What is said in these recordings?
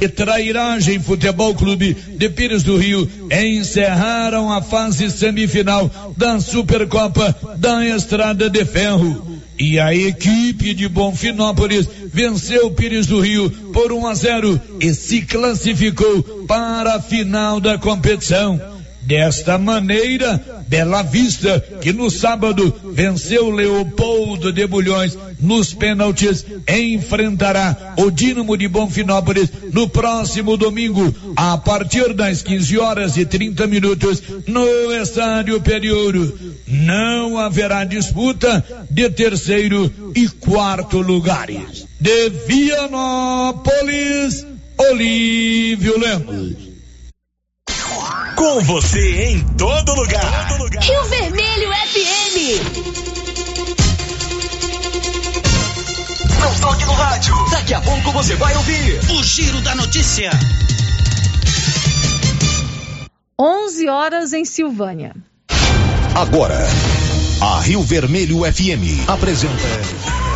e Trairagem Futebol Clube de Pires do Rio encerraram a fase semifinal da Supercopa da Estrada de Ferro. E a equipe de Bonfinópolis venceu Pires do Rio por 1 a 0 e se classificou para a final da competição. Desta maneira, Bela Vista, que no sábado venceu Leopoldo de Bulhões nos pênaltis, enfrentará o Dínamo de Bonfinópolis no próximo domingo, a partir das 15 horas e 30 minutos, no Estádio Periouro. Não haverá disputa de terceiro e quarto lugares. De Vianópolis, Olívio Lemos. Com você em todo lugar. Todo lugar. Rio Vermelho FM. Não toque no rádio. Daqui a pouco você vai ouvir o Giro da Notícia. 11 horas em Silvânia. Agora, a Rio Vermelho FM apresenta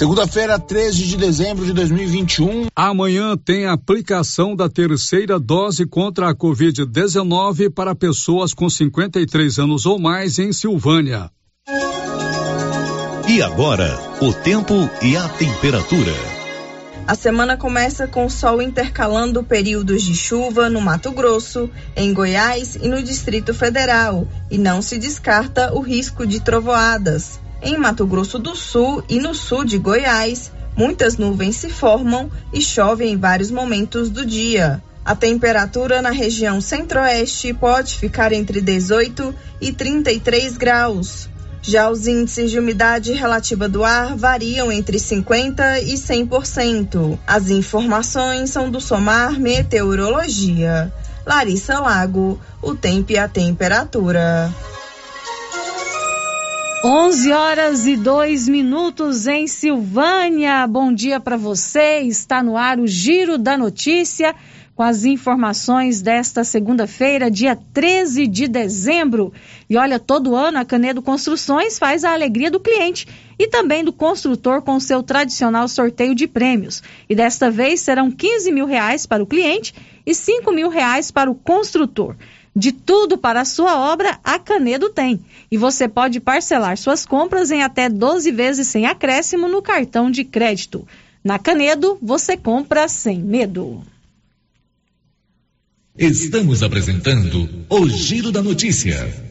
Segunda-feira, 13 de dezembro de 2021. Amanhã tem aplicação da terceira dose contra a Covid-19 para pessoas com 53 anos ou mais em Silvânia. E agora, o tempo e a temperatura. A semana começa com sol intercalando períodos de chuva no Mato Grosso, em Goiás e no Distrito Federal, e não se descarta o risco de trovoadas. Em Mato Grosso do Sul e no sul de Goiás, muitas nuvens se formam e chove em vários momentos do dia. A temperatura na região centro-oeste pode ficar entre 18 e 33 graus. Já os índices de umidade relativa do ar variam entre 50% e 100%. As informações são do Somar Meteorologia. Larissa Lago, o tempo e a temperatura. 11 horas e 2 minutos em Silvânia. Bom dia para você. Está no ar o Giro da Notícia com as informações desta segunda-feira, dia 13 de dezembro. E olha, todo ano a Canedo Construções faz a alegria do cliente e também do construtor com seu tradicional sorteio de prêmios. E desta vez serão 15 mil reais para o cliente e 5 mil reais para o construtor. De tudo para a sua obra, a Canedo tem. E você pode parcelar suas compras em até 12 vezes sem acréscimo no cartão de crédito. Na Canedo, você compra sem medo. Estamos apresentando o Giro da Notícia.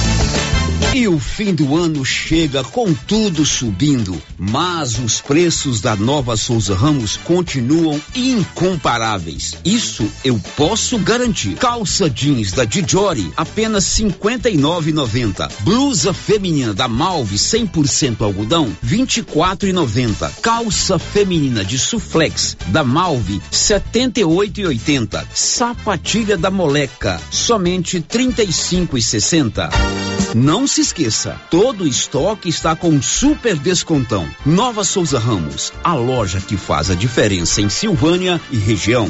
E o fim do ano chega com tudo subindo, mas os preços da Nova Souza Ramos continuam incomparáveis. Isso eu posso garantir. Calça jeans da Dijori apenas 59,90. Blusa feminina da Malve 100% algodão 24,90. Calça feminina de Suflex da Malve 78,80. Sapatilha da Moleca somente 35,60. Não se esqueça, todo estoque está com super descontão. Nova Souza Ramos, a loja que faz a diferença em Silvânia e região.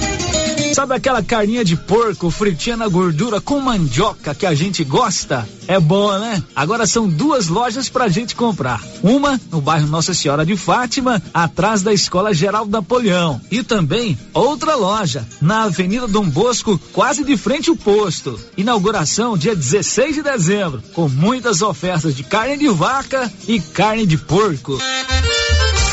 Sabe aquela carninha de porco fritinha na gordura com mandioca que a gente gosta? É boa, né? Agora são duas lojas pra gente comprar. Uma no bairro Nossa Senhora de Fátima, atrás da Escola Geral Napoleão. E também outra loja na Avenida Dom Bosco, quase de frente ao posto. Inauguração dia 16 de dezembro, com muitas ofertas de carne de vaca e carne de porco.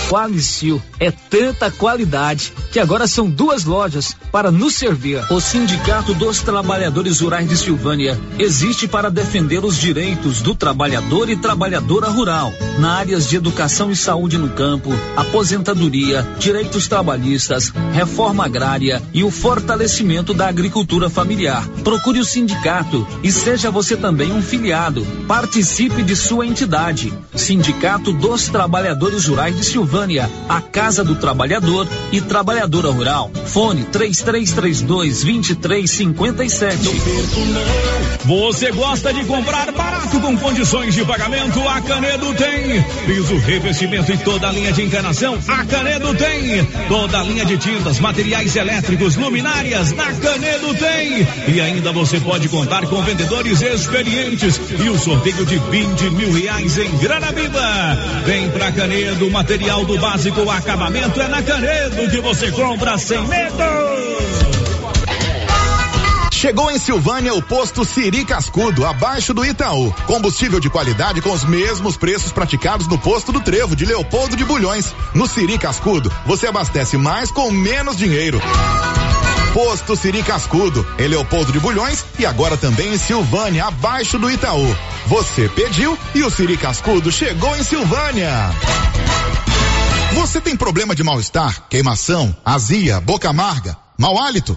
Qualicil é tanta qualidade que agora são duas lojas para nos servir. O Sindicato dos Trabalhadores Rurais de Silvânia existe para defender os direitos do trabalhador e trabalhadora rural na áreas de educação e saúde no campo, aposentadoria, direitos trabalhistas, reforma agrária e o fortalecimento da agricultura familiar. Procure o sindicato e seja você também um filiado. Participe de sua entidade. Sindicato dos Trabalhadores Rurais de Silvânia a Casa do Trabalhador e Trabalhadora Rural. Fone 3332 2357. Você gosta de comprar barato com condições de pagamento? A Canedo tem. Piso, revestimento e toda a linha de encanação? A Canedo tem. Toda a linha de tintas, materiais elétricos, luminárias? Na Canedo tem. E ainda você pode contar com vendedores experientes e o sorteio de 20 mil reais em grana viva. Vem pra Canedo, material do básico, o acabamento é na Canedo que você compra sem medo. Chegou em Silvânia o posto Siri Cascudo, abaixo do Itaú. Combustível de qualidade com os mesmos preços praticados no posto do Trevo de Leopoldo de Bulhões. No Siri Cascudo, você abastece mais com menos dinheiro. Posto Siri Cascudo, em Leopoldo de Bulhões e agora também em Silvânia, abaixo do Itaú. Você pediu e o Siri Cascudo chegou em Silvânia. Você tem problema de mal-estar, queimação, azia, boca amarga, mau hálito?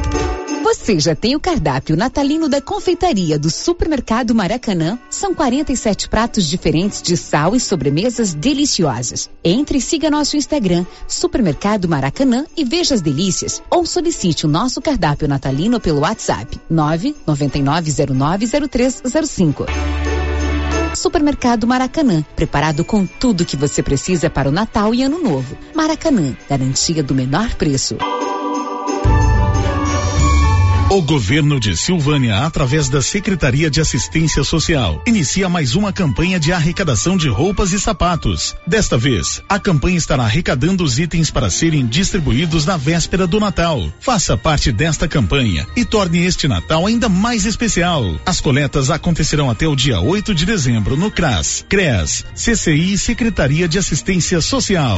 Você já tem o cardápio natalino da confeitaria do Supermercado Maracanã? São 47 pratos diferentes de sal e sobremesas deliciosas. Entre e siga nosso Instagram, Supermercado Maracanã e veja as delícias. Ou solicite o nosso cardápio natalino pelo WhatsApp 999090305. Supermercado Maracanã, preparado com tudo que você precisa para o Natal e Ano Novo. Maracanã, garantia do menor preço. O governo de Silvânia, através da Secretaria de Assistência Social, inicia mais uma campanha de arrecadação de roupas e sapatos. Desta vez, a campanha estará arrecadando os itens para serem distribuídos na véspera do Natal. Faça parte desta campanha e torne este Natal ainda mais especial. As coletas acontecerão até o dia 8 de dezembro no CRAS, CREAS, CCI e Secretaria de Assistência Social.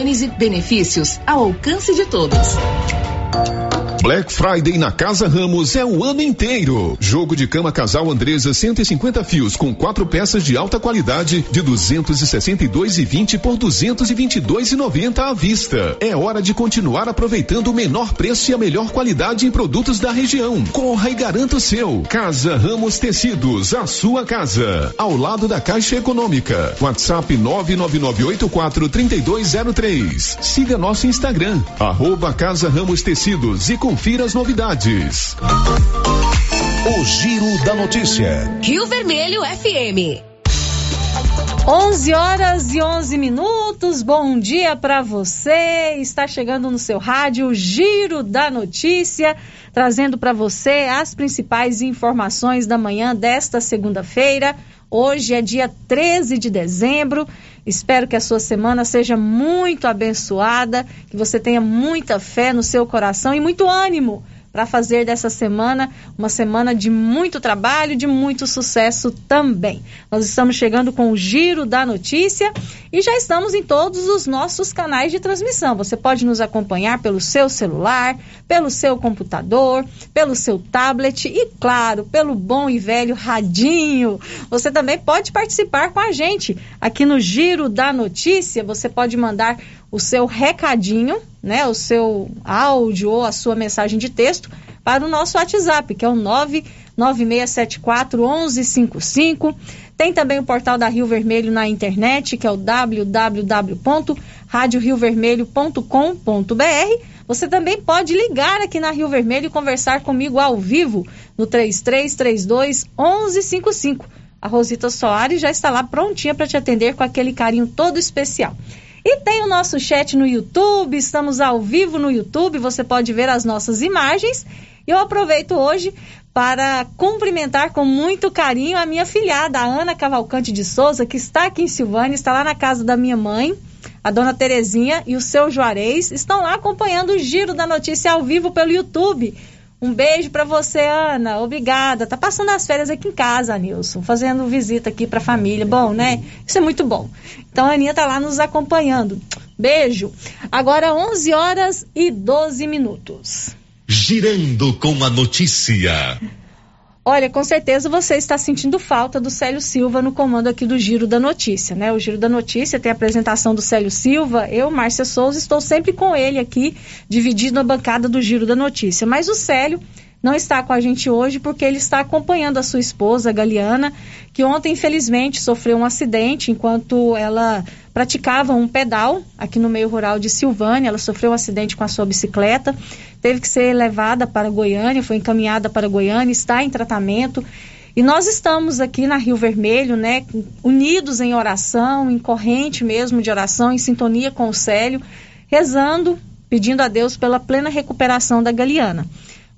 Benefícios ao alcance de todos. Black Friday na Casa Ramos é o ano inteiro. Jogo de cama casal Andresa 150 fios com quatro peças de alta qualidade de 262,20 por 222,90 à vista. É hora de continuar aproveitando o menor preço e a melhor qualidade em produtos da região. Corra e garanta o seu. Casa Ramos Tecidos, a sua casa. Ao lado da Caixa Econômica. WhatsApp 998433203. Siga nosso Instagram, arroba Casa Ramos Tecidos e confira as novidades. O Giro da Notícia. Rio Vermelho FM. 11 horas e 11 minutos. Bom dia para você. Está chegando no seu rádio o Giro da Notícia, trazendo para você as principais informações da manhã desta segunda-feira. Hoje é dia 13 de dezembro. Espero que a sua semana seja muito abençoada, que você tenha muita fé no seu coração e muito ânimo para fazer dessa semana uma semana de muito trabalho, de muito sucesso também. Nós estamos chegando com o giro da notícia e já estamos em todos os nossos canais de transmissão. Você pode nos acompanhar pelo seu celular, pelo seu computador, pelo seu tablet e, claro, pelo bom e velho radinho. Você também pode participar com a gente aqui no Giro da Notícia. Você pode mandar o seu recadinho, né, o seu áudio ou a sua mensagem de texto para o nosso WhatsApp, que é o 99674 1155. Tem também o portal da Rio Vermelho na internet, que é o www.radioriovermelho.com.br. Você também pode ligar aqui na Rio Vermelho e conversar comigo ao vivo no 3332 1155. A Rosita Soares já está lá prontinha para te atender com aquele carinho todo especial. E tem o nosso chat no YouTube, estamos ao vivo no YouTube, você pode ver as nossas imagens. Eu aproveito hoje para cumprimentar com muito carinho a minha filhada, a Ana Cavalcante de Souza, que está aqui em Silvânia, está lá na casa da minha mãe, a dona Terezinha e o seu Juarez, estão lá acompanhando o giro da notícia ao vivo pelo YouTube. Um beijo para você, Ana. Obrigada. Tá passando as férias aqui em casa, Nilson, fazendo visita aqui para a família. Bom, né? Isso é muito bom. Então a Aninha tá lá nos acompanhando. Beijo. Agora 11 horas e 12 minutos. Girando com a notícia. Olha, com certeza você está sentindo falta do Célio Silva no comando aqui do Giro da Notícia, né? O Giro da Notícia tem a apresentação do Célio Silva, eu, Márcia Souza, estou sempre com ele aqui, dividindo a bancada do Giro da Notícia. Mas o Célio não está com a gente hoje porque ele está acompanhando a sua esposa, Galiana, que ontem, infelizmente, sofreu um acidente enquanto ela praticava um pedal aqui no meio rural de Silvânia. Ela sofreu um acidente com a sua bicicleta, teve que ser levada para Goiânia, foi encaminhada para Goiânia, está em tratamento. E nós estamos aqui na Rio Vermelho, né, unidos em oração, em corrente mesmo de oração, em sintonia com o Célio, rezando, pedindo a Deus pela plena recuperação da Galiana.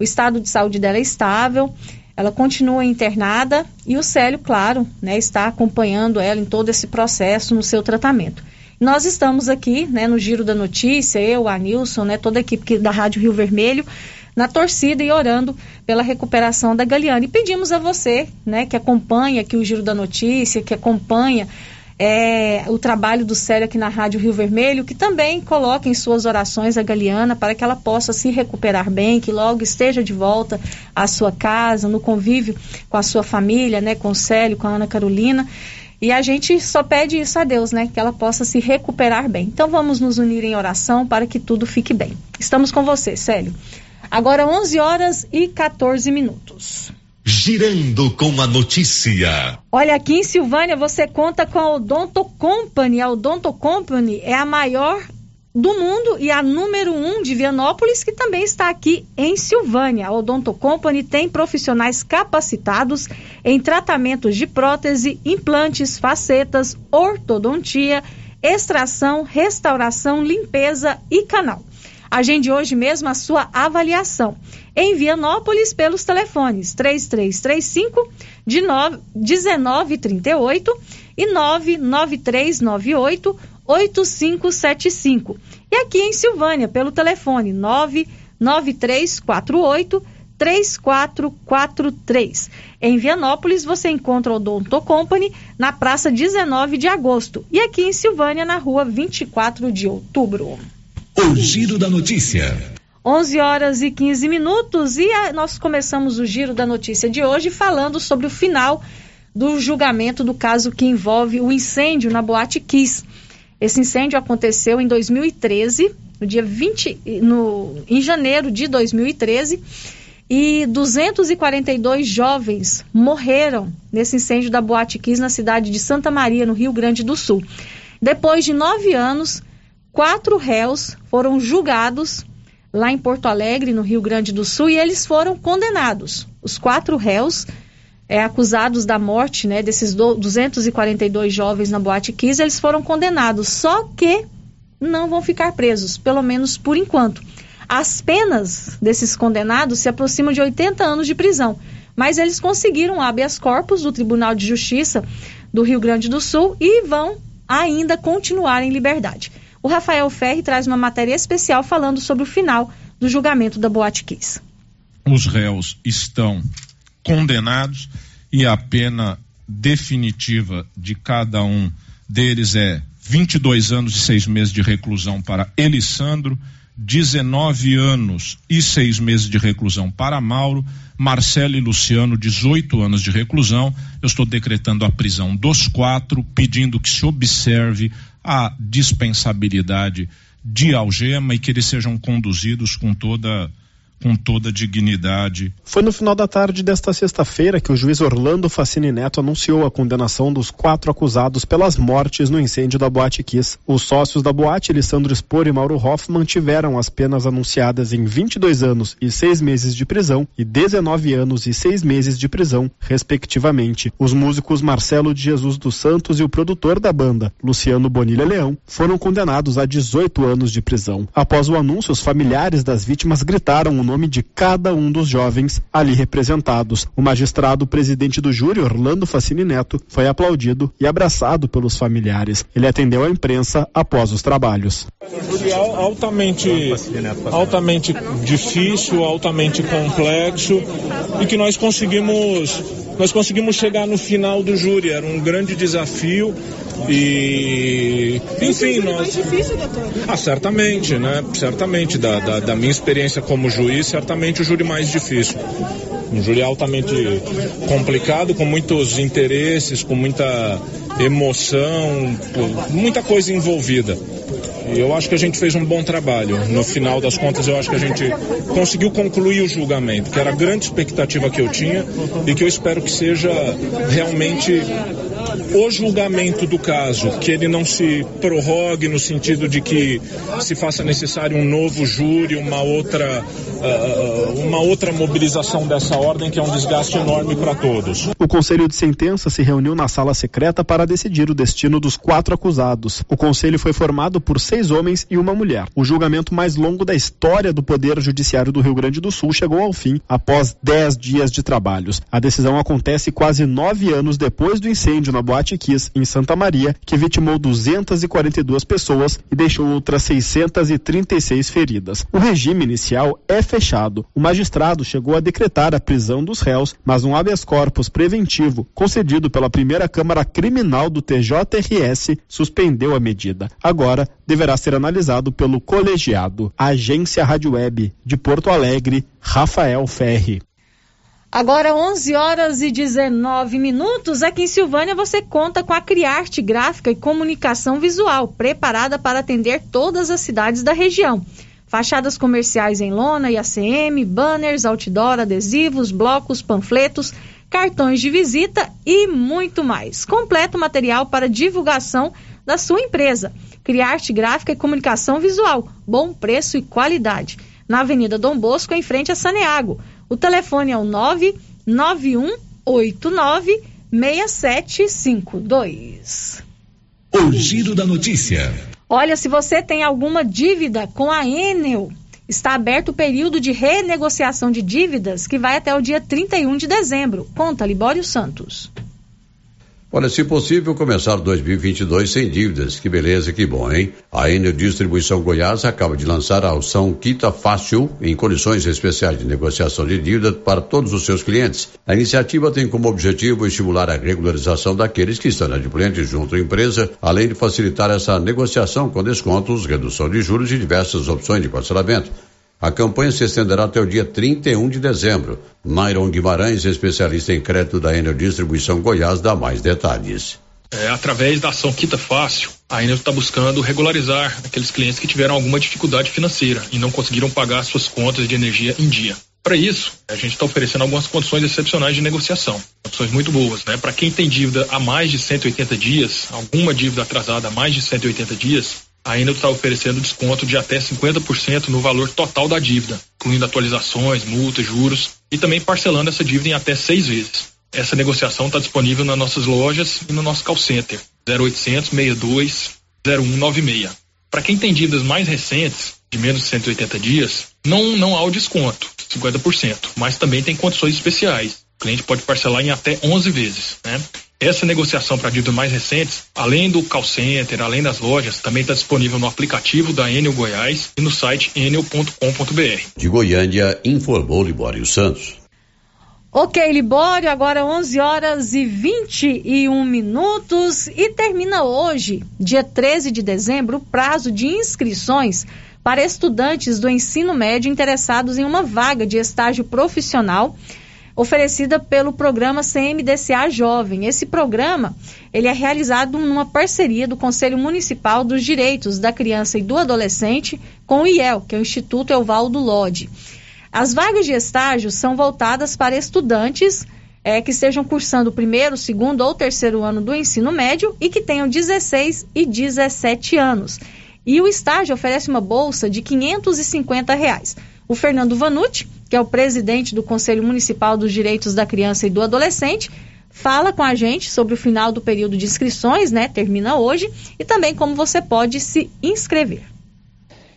O estado de saúde dela é estável, ela continua internada e o Célio, claro, né, está acompanhando ela em todo esse processo no seu tratamento. Nós estamos aqui, né, no Giro da Notícia, eu, a Nilson, né, toda a equipe da Rádio Rio Vermelho, na torcida e orando pela recuperação da Galeana. E pedimos a você, né, que acompanha aqui o Giro da Notícia, que acompanha é, o trabalho do Célio aqui na Rádio Rio Vermelho, que também coloque em suas orações a Galeana para que ela possa se recuperar bem, que logo esteja de volta à sua casa, no convívio com a sua família, né, com o Célio, com a Ana Carolina. E a gente só pede isso a Deus, né? Que ela possa se recuperar bem. Então vamos nos unir em oração para que tudo fique bem. Estamos com você, Célio. Agora 11 horas e 14 minutos. Girando com a notícia. Olha, aqui em Silvânia você conta com a Odonto Company. A Odonto Company é a maior do mundo e a número um de Vianópolis, que também está aqui em Silvânia. A Odonto Company tem profissionais capacitados em tratamentos de prótese, implantes, facetas, ortodontia, extração, restauração, limpeza e canal. Agende hoje mesmo a sua avaliação em Vianópolis pelos telefones 3335 de 1938 e 99398 8575. E aqui em Silvânia pelo telefone 99348 3443. Em Vianópolis você encontra o Odonto Company na Praça 19 de Agosto e aqui em Silvânia na Rua 24 de Outubro. O Giro da Notícia. 11 horas e 15 minutos e a, nós começamos o Giro da Notícia de hoje falando sobre o final do julgamento do caso que envolve o incêndio na Boate Kiss. Esse incêndio aconteceu em 2013, no dia 20, no, em janeiro de 2013, e 242 jovens morreram nesse incêndio da Boate Kiss na cidade de Santa Maria, no Rio Grande do Sul. Depois de nove anos, quatro réus foram julgados lá em Porto Alegre, no Rio Grande do Sul, e eles foram condenados. Os quatro réus é, acusados da morte né, desses do, 242 jovens na Boate Kiss, eles foram condenados, só que não vão ficar presos, pelo menos por enquanto. As penas desses condenados se aproximam de 80 anos de prisão, mas eles conseguiram habeas corpus do Tribunal de Justiça do Rio Grande do Sul e vão ainda continuar em liberdade. O Rafael Ferri traz uma matéria especial falando sobre o final do julgamento da Boate Kiss. Os réus estão condenados e a pena definitiva de cada um deles é 22 anos e seis meses de reclusão para Elisandro, 19 anos e seis meses de reclusão para Mauro, Marcelo e Luciano, 18 anos de reclusão. Eu estou decretando a prisão dos quatro, pedindo que se observe a dispensabilidade de algema e que eles sejam conduzidos com toda com toda dignidade. Foi no final da tarde desta sexta-feira que o juiz Orlando Facini Neto anunciou a condenação dos quatro acusados pelas mortes no incêndio da Boate Kiss. Os sócios da boate, Alessandro Spor e Mauro Hoffman, tiveram as penas anunciadas em 22 anos e 6 meses de prisão e 19 anos e 6 meses de prisão, respectivamente. Os músicos Marcelo de Jesus dos Santos e o produtor da banda, Luciano Bonilha Leão, foram condenados a 18 anos de prisão. Após o anúncio, os familiares das vítimas gritaram o nome de cada um dos jovens ali representados. O magistrado presidente do júri, Orlando Facini Neto, foi aplaudido e abraçado pelos familiares. Ele atendeu à imprensa após os trabalhos. Júri altamente, altamente difícil, altamente complexo e que nós conseguimos, nós conseguimos chegar no final do júri. Era um grande desafio e enfim nós. Ah, certamente, né? Certamente da, da, da minha experiência como juiz, certamente o júri mais difícil. Um júri altamente complicado, com muitos interesses, com muita emoção, muita coisa envolvida. E eu acho que a gente fez um bom trabalho. No final das contas, eu acho que a gente conseguiu concluir o julgamento, que era a grande expectativa que eu tinha e que eu espero que seja realmente o julgamento do caso, que ele não se prorrogue no sentido de que se faça necessário um novo júri, uma outra, uh, uma outra mobilização dessa ordem, que é um desgaste enorme para todos. O Conselho de Sentença se reuniu na sala secreta para decidir o destino dos quatro acusados. O conselho foi formado por seis homens e uma mulher. O julgamento mais longo da história do Poder Judiciário do Rio Grande do Sul chegou ao fim após dez dias de trabalhos. A decisão acontece quase nove anos depois do incêndio na Boate Kiss, em Santa Maria, que vitimou 242 pessoas e deixou outras 636 feridas. O regime inicial é fechado. O magistrado chegou a decretar a prisão dos réus, mas um habeas corpus preventivo concedido pela primeira Câmara Criminal do TJRS suspendeu a medida. Agora deverá ser analisado pelo colegiado. Agência Rádio Web de Porto Alegre, Rafael Ferri. Agora 11 horas e 19 minutos, aqui em Silvânia você conta com a Criarte Gráfica e Comunicação Visual, preparada para atender todas as cidades da região. Fachadas comerciais em lona e ACM, banners, outdoor, adesivos, blocos, panfletos, cartões de visita e muito mais. Completo material para divulgação da sua empresa. Criarte Gráfica e Comunicação Visual, bom preço e qualidade. Na Avenida Dom Bosco, em frente a Saneago. O telefone é o 99189 6752. O Giro da Notícia. Olha, se você tem alguma dívida com a Enel, está aberto o período de renegociação de dívidas que vai até o dia 31 de dezembro. Conta, Libório Santos. Olha, se possível, começar 2022 sem dívidas. Que beleza, que bom, hein? A Enel Distribuição Goiás acaba de lançar a ação Quita Fácil em condições especiais de negociação de dívida para todos os seus clientes. A iniciativa tem como objetivo estimular a regularização daqueles que estão adimplentes junto à empresa, além de facilitar essa negociação com descontos, redução de juros e diversas opções de parcelamento. A campanha se estenderá até o dia 31 de dezembro. Nairon Guimarães, especialista em crédito da Enel Distribuição Goiás, dá mais detalhes. É, através da ação Quita Fácil, a Enel está buscando regularizar aqueles clientes que tiveram alguma dificuldade financeira e não conseguiram pagar suas contas de energia em dia. Para isso, a gente está oferecendo algumas condições excepcionais de negociação. Opções muito boas, né? Para quem tem dívida há mais de 180 dias, alguma dívida atrasada há mais de 180 dias, a Enel está oferecendo desconto de até 50% no valor total da dívida, incluindo atualizações, multas, juros e também parcelando essa dívida em até seis vezes. Essa negociação está disponível nas nossas lojas e no nosso call center 0800 62 0196. Para quem tem dívidas mais recentes, de menos de 180 dias, não, não há o desconto, 50%, mas também tem condições especiais. O cliente pode parcelar em até 11 vezes. Né? Essa negociação para dívidas mais recentes, além do call center, além das lojas, também está disponível no aplicativo da Enel Goiás e no site enel.com.br. De Goiânia, informou Libório Santos. Ok, Libório, agora 11 horas e 21 minutos e termina hoje, dia 13 de dezembro, o prazo de inscrições para estudantes do ensino médio interessados em uma vaga de estágio profissional oferecida pelo programa CMDCA Jovem. Esse programa ele é realizado numa parceria do Conselho Municipal dos Direitos da Criança e do Adolescente com o IEL, que é o Instituto Evaldo Lodi. As vagas de estágio são voltadas para estudantes é, que estejam cursando o primeiro, segundo ou terceiro ano do ensino médio e que tenham 16 e 17 anos. E o estágio oferece uma bolsa de 550 reais. O Fernando Vanucci, que é o presidente do Conselho Municipal dos Direitos da Criança e do Adolescente, fala com a gente sobre o final do período de inscrições, né? Termina hoje, e também como você pode se inscrever.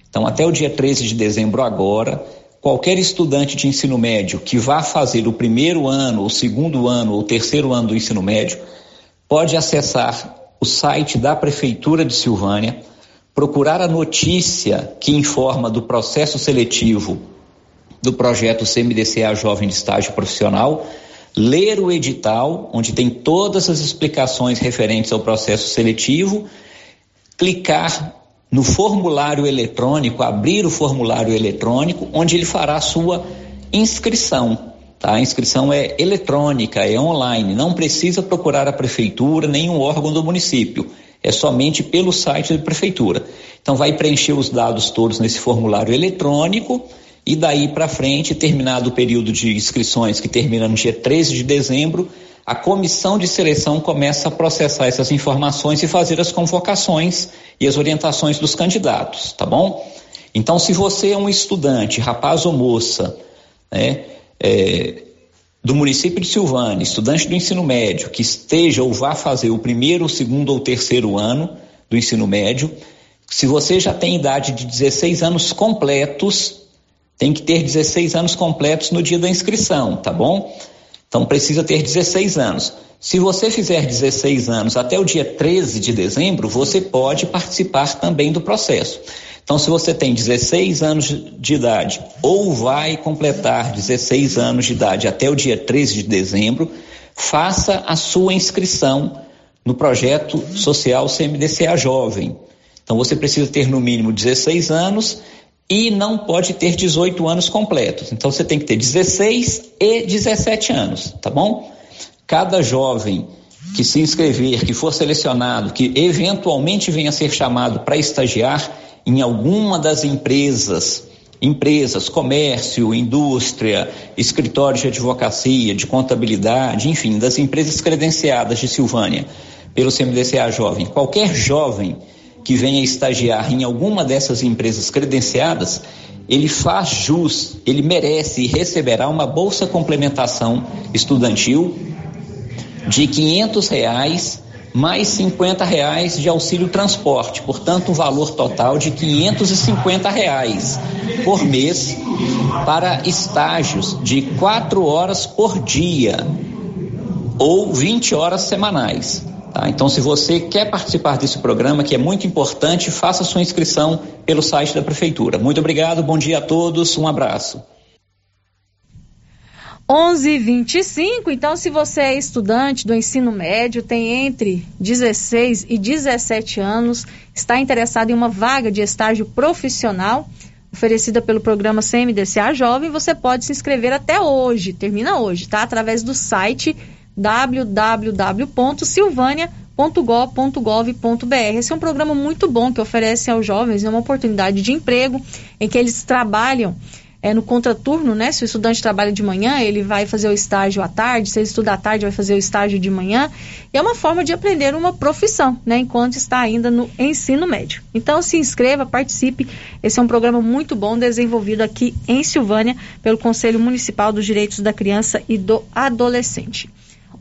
Então, até o dia 13 de dezembro agora, qualquer estudante de ensino médio que vá fazer o primeiro ano, o segundo ano ou terceiro ano do ensino médio, pode acessar o site da Prefeitura de Silvânia, procurar a notícia que informa do processo seletivo do projeto CMDCA Jovem de Estágio Profissional, ler o edital, onde tem todas as explicações referentes ao processo seletivo, clicar no formulário eletrônico, abrir o formulário eletrônico, onde ele fará a sua inscrição. Tá? A inscrição é eletrônica, é online, não precisa procurar a prefeitura, nenhum órgão do município é somente pelo site da prefeitura. Então vai preencher os dados todos nesse formulário eletrônico e daí para frente, terminado o período de inscrições que termina no dia 13 de dezembro, a comissão de seleção começa a processar essas informações e fazer as convocações e as orientações dos candidatos, tá bom? Então, se você é um estudante, rapaz ou moça, né, é, do município de Silvânia, estudante do ensino médio, que esteja ou vá fazer o primeiro, o segundo ou terceiro ano do ensino médio, se você já tem idade de 16 anos completos, tem que ter 16 anos completos no dia da inscrição, tá bom? Então precisa ter 16 anos. Se você fizer 16 anos até o dia 13 de dezembro, você pode participar também do processo. Então, se você tem 16 anos de idade ou vai completar 16 anos de idade até o dia 13 de dezembro, faça a sua inscrição no projeto social CMDCA Jovem. Então, você precisa ter no mínimo 16 anos e não pode ter 18 anos completos. Então você tem que ter 16 e 17 anos, tá bom? Cada jovem que se inscrever, que for selecionado, que eventualmente venha a ser chamado para estagiar em alguma das empresas, empresas, comércio, indústria, escritórios de advocacia, de contabilidade, enfim, das empresas credenciadas de Silvânia pelo CMDCA Jovem, qualquer jovem que venha estagiar em alguma dessas empresas credenciadas, ele faz jus, ele merece e receberá uma bolsa complementação estudantil de quinhentos reais mais cinquenta reais de auxílio transporte, portanto um valor total de quinhentos e cinquenta reais por mês para estágios de quatro horas por dia ou 20 horas semanais. Tá? Então, se você quer participar desse programa, que é muito importante, faça sua inscrição pelo site da Prefeitura. Muito obrigado, bom dia a todos, um abraço. 11:25. Então, se você é estudante do ensino médio, tem entre 16 e 17 anos, está interessado em uma vaga de estágio profissional oferecida pelo programa CMDCA Jovem, você pode se inscrever até hoje, termina hoje, tá? Através do site www.silvania.gov.br. Esse é um programa muito bom que oferece aos jovens uma oportunidade de emprego em que eles trabalham é, no contraturno, né? Se o estudante trabalha de manhã, ele vai fazer o estágio à tarde, se ele estuda à tarde, vai fazer o estágio de manhã. E é uma forma de aprender uma profissão, né? Enquanto está ainda no ensino médio. Então, se inscreva, participe. Esse é um programa muito bom desenvolvido aqui em Silvânia pelo Conselho Municipal dos Direitos da Criança e do Adolescente.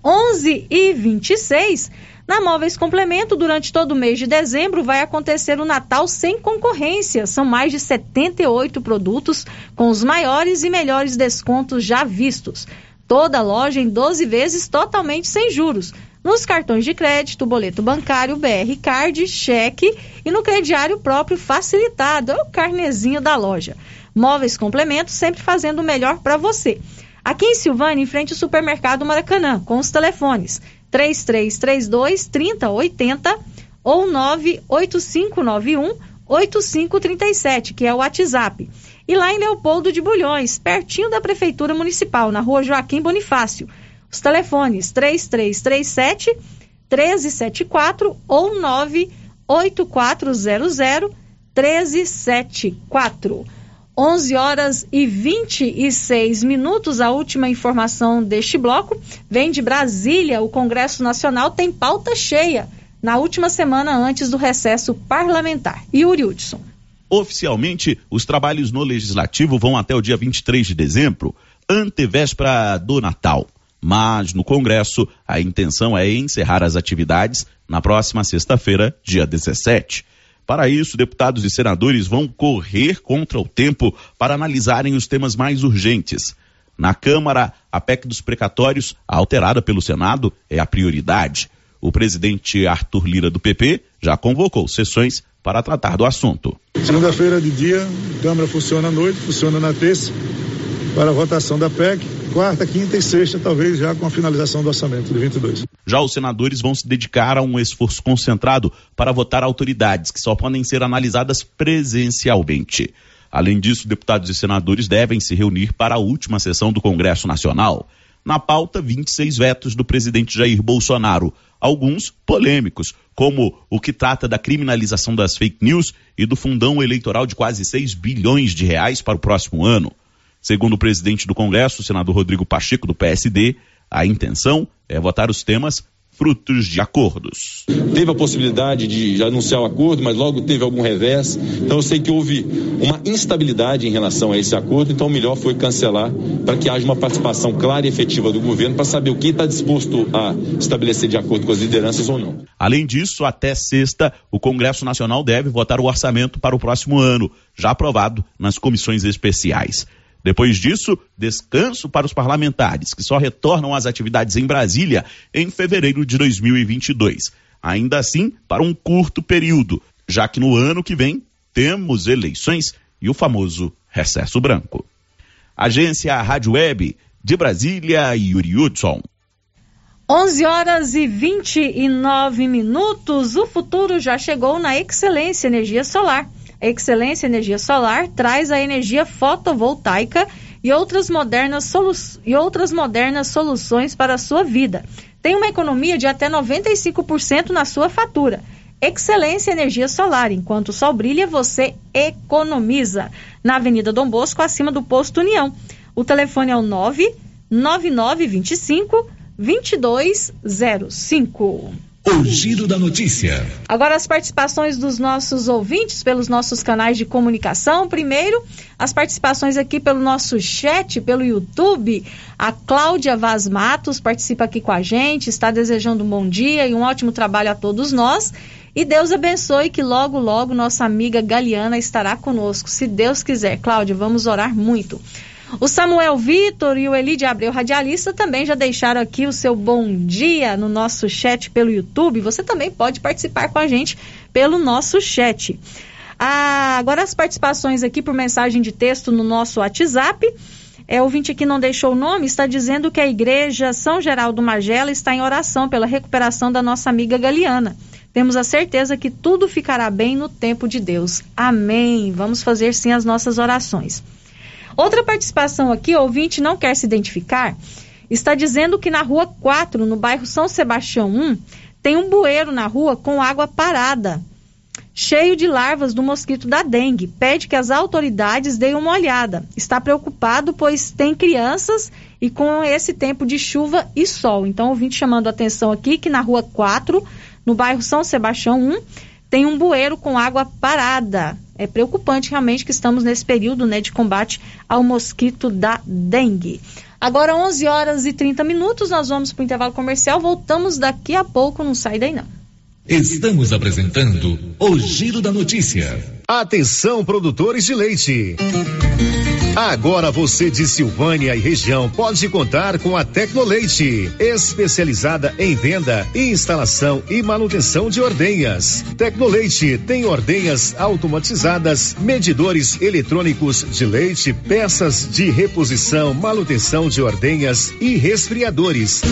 11 e 26. Na Móveis Complemento, durante todo o mês de dezembro, vai acontecer o Natal sem concorrência. São mais de 78 produtos com os maiores e melhores descontos já vistos. Toda loja em 12 vezes totalmente sem juros. Nos cartões de crédito, boleto bancário, BR Card, cheque e no crediário próprio facilitado, é o carnezinho da loja. Móveis Complemento sempre fazendo o melhor para você. Aqui em Silvânia, em frente ao supermercado Maracanã, com os telefones 3332 3080 ou 98591 8537, que é o WhatsApp. E lá em Leopoldo de Bulhões, pertinho da Prefeitura Municipal, na rua Joaquim Bonifácio. Os telefones 3337 1374 ou 98400 1374. 11 horas e 26 minutos. A última informação deste bloco vem de Brasília. O Congresso Nacional tem pauta cheia na última semana antes do recesso parlamentar. Yuri Hudson. Oficialmente, os trabalhos no Legislativo vão até o dia 23 de dezembro, antevéspera do Natal. Mas no Congresso, a intenção é encerrar as atividades na próxima sexta-feira, dia 17. Para isso, deputados e senadores vão correr contra o tempo para analisarem os temas mais urgentes. Na Câmara, a PEC dos precatórios, alterada pelo Senado, é a prioridade. O presidente Arthur Lira do PP já convocou sessões para tratar do assunto. Segunda-feira de dia, Câmara funciona à noite, funciona na terça, para a votação da PEC quarta, quinta e sexta, talvez já com a finalização do orçamento de 22. Já os senadores vão se dedicar a um esforço concentrado para votar autoridades que só podem ser analisadas presencialmente. Além disso, deputados e senadores devem se reunir para a última sessão do Congresso Nacional. Na pauta, 26 vetos do presidente Jair Bolsonaro, alguns polêmicos, como o que trata da criminalização das fake news e do fundão eleitoral de quase 6 bilhões de reais para o próximo ano. Segundo o presidente do Congresso, o senador Rodrigo Pacheco, do PSD, a intenção é votar os temas frutos de acordos. Teve a possibilidade de anunciar o acordo, mas logo teve algum revés. Então eu sei que houve uma instabilidade em relação a esse acordo, então o melhor foi cancelar para que haja uma participação clara e efetiva do governo para saber o que está disposto a estabelecer de acordo com as lideranças ou não. Além disso, até sexta, o Congresso Nacional deve votar o orçamento para o próximo ano, já aprovado nas comissões especiais. Depois disso, descanso para os parlamentares, que só retornam às atividades em Brasília em fevereiro de 2022. Ainda assim, para um curto período, já que no ano que vem temos eleições e o famoso recesso branco. Agência Rádio Web de Brasília, Yuri Hudson. 11 horas e 29 minutos. O futuro já chegou na Excelência Energia Solar. Excelência Energia Solar traz a energia fotovoltaica e outras modernas, solu e outras modernas soluções para a sua vida. Tem uma economia de até 95% na sua fatura. Excelência Energia Solar. Enquanto o sol brilha, você economiza. Na Avenida Dom Bosco, acima do Posto União. O telefone é o 99925 2205. O Giro da Notícia. Agora as participações dos nossos ouvintes pelos nossos canais de comunicação. Primeiro, as participações aqui pelo nosso chat, pelo YouTube. A Cláudia Vaz Matos participa aqui com a gente, está desejando um bom dia e um ótimo trabalho a todos nós. E Deus abençoe que logo, logo nossa amiga Galiana estará conosco. Se Deus quiser. Cláudia, vamos orar muito. O Samuel Vitor e o Eli de Abreu Radialista também já deixaram aqui o seu bom dia no nosso chat pelo YouTube. Você também pode participar com a gente pelo nosso chat. Ah, agora as participações aqui por mensagem de texto no nosso WhatsApp. É, ouvinte aqui não deixou o nome, está dizendo que a igreja São Geraldo Magela está em oração pela recuperação da nossa amiga Galiana. Temos a certeza que tudo ficará bem no tempo de Deus. Amém. Vamos fazer sim as nossas orações. Outra participação aqui, ouvinte não quer se identificar, está dizendo que na rua 4, no bairro São Sebastião 1, tem um bueiro na rua com água parada, cheio de larvas do mosquito da dengue. Pede que as autoridades deem uma olhada. Está preocupado, pois tem crianças e com esse tempo de chuva e sol. Então, ouvinte chamando a atenção aqui que na rua 4, no bairro São Sebastião 1, tem um bueiro com água parada. É preocupante realmente que estamos nesse período né, de combate ao mosquito da dengue. Agora, 11 horas e 30 minutos, nós vamos para o intervalo comercial. Voltamos daqui a pouco, não sai daí não. Estamos apresentando o Giro da Notícia. Atenção, produtores de leite. Agora você de Silvânia e região pode contar com a Tecnoleite, especializada em venda, instalação e manutenção de ordenhas. Tecnoleite tem ordenhas automatizadas, medidores eletrônicos de leite, peças de reposição, manutenção de ordenhas e resfriadores.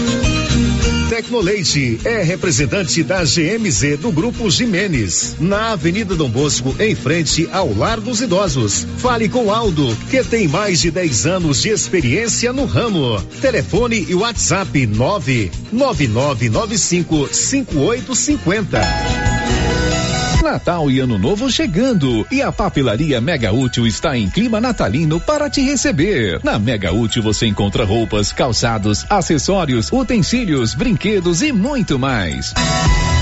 Tecnoleite é representante da GMZ do Grupo Jimenez, na Avenida Dom Bosco, em frente ao Lar dos Idosos. Fale com Aldo, que tem mais de 10 anos de experiência no ramo. Telefone e WhatsApp 99995 5850. Natal e Ano Novo chegando e a papelaria Mega Útil está em clima natalino para te receber. Na Mega Útil você encontra roupas, calçados, acessórios, utensílios, brinquedos e muito mais.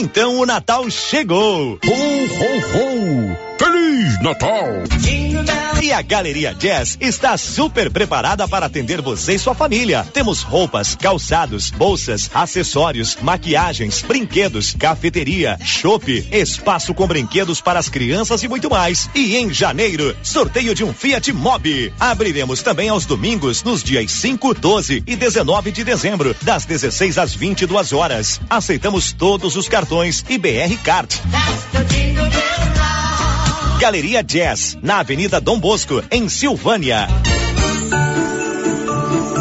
Então o Natal chegou! Ho, ho, ho! Feliz Natal! E a Galeria Jazz está super preparada para atender você e sua família. Temos roupas, calçados, bolsas, acessórios, maquiagens, brinquedos, cafeteria, chopp, espaço com brinquedos para as crianças e muito mais. E em janeiro, sorteio de um Fiat Mobi. Abriremos também aos domingos, nos dias 5, 12 e 19 de dezembro, das 16 às 22 horas. Aceitamos todos os cartões e BR Card. Galeria Jazz, na Avenida Dom Bosco, em Silvânia.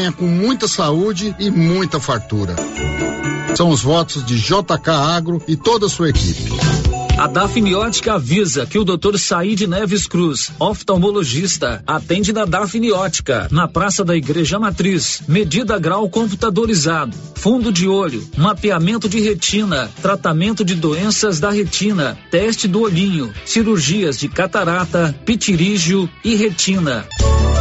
venha com muita saúde e muita fartura. São os votos de JK Agro e toda a sua equipe. A Dafniótica avisa que o Dr. Said Neves Cruz, oftalmologista, atende na Dafniótica, na Praça da Igreja Matriz. Medida grau computadorizado, fundo de olho, mapeamento de retina, tratamento de doenças da retina, teste do olhinho, cirurgias de catarata, pitirígio e retina.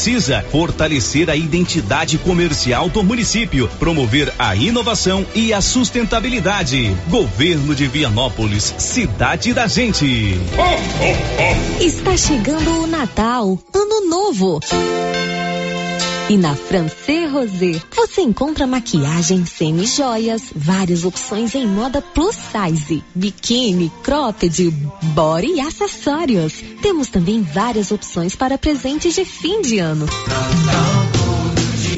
precisa fortalecer a identidade comercial do município, promover a inovação e a sustentabilidade. Governo de Vianópolis, cidade da gente. Está chegando o Natal, Ano Novo. E na Francê Rosé você encontra maquiagem semi-joias, várias opções em moda plus size, biquíni, cropped, body e acessórios. Temos também várias opções para presentes de fim de ano.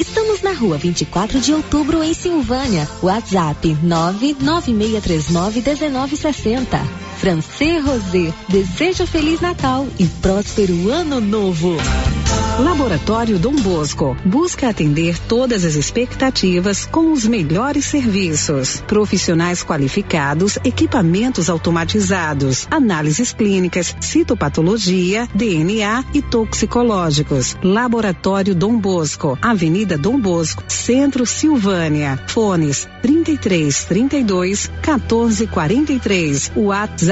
Estamos na rua 24 de outubro, em Silvânia. WhatsApp 996391960. Francê Rosé, desejo Feliz Natal e próspero Ano Novo. Laboratório Dom Bosco busca atender todas as expectativas com os melhores serviços. Profissionais qualificados, equipamentos automatizados, análises clínicas, citopatologia, DNA e toxicológicos. Laboratório Dom Bosco, Avenida Dom Bosco, Centro Silvânia. Fones 33 32 14 43. WhatsApp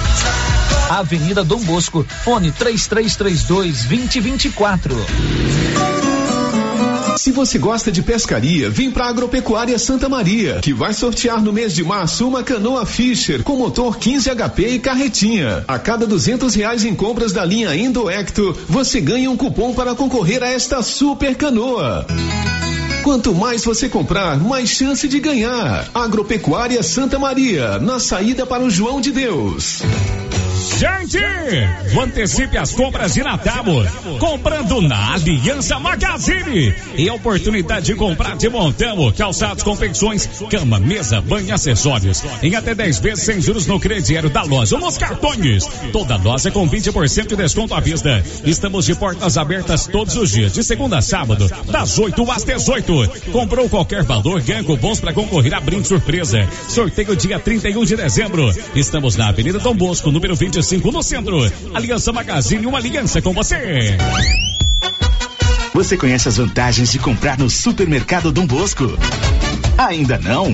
Avenida Dom Bosco, fone 3332 2024. Se você gosta de pescaria, vem pra Agropecuária Santa Maria, que vai sortear no mês de março uma canoa Fisher com motor 15 HP e carretinha. A cada duzentos reais em compras da linha Indoecto, você ganha um cupom para concorrer a esta super canoa. Quanto mais você comprar, mais chance de ganhar. Agropecuária Santa Maria, na saída para o João de Deus. Gente, antecipe as compras de Natal comprando na Aliança Magazine e a oportunidade de comprar de montão, calçados, confecções, cama, mesa, banho acessórios em até 10 vezes sem juros no crediário da loja ou nos cartões. Toda loja com 20% de desconto à vista. Estamos de portas abertas todos os dias, de segunda a sábado, das 8 às 18. Comprou qualquer valor, ganha cupons para concorrer a brinde surpresa. Sorteio dia 31 de dezembro. Estamos na Avenida Dom Bosco, número 25 no centro. Aliança Magazine, uma aliança com você. Você conhece as vantagens de comprar no supermercado Dom Bosco? Ainda não?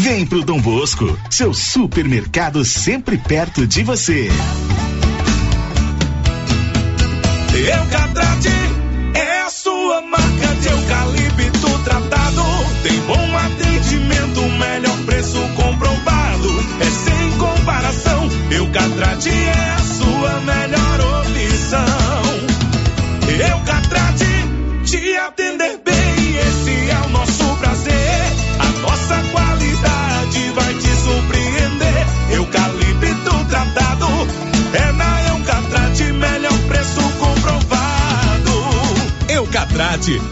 Vem pro Dom Bosco, seu supermercado sempre perto de você. Eucatrate é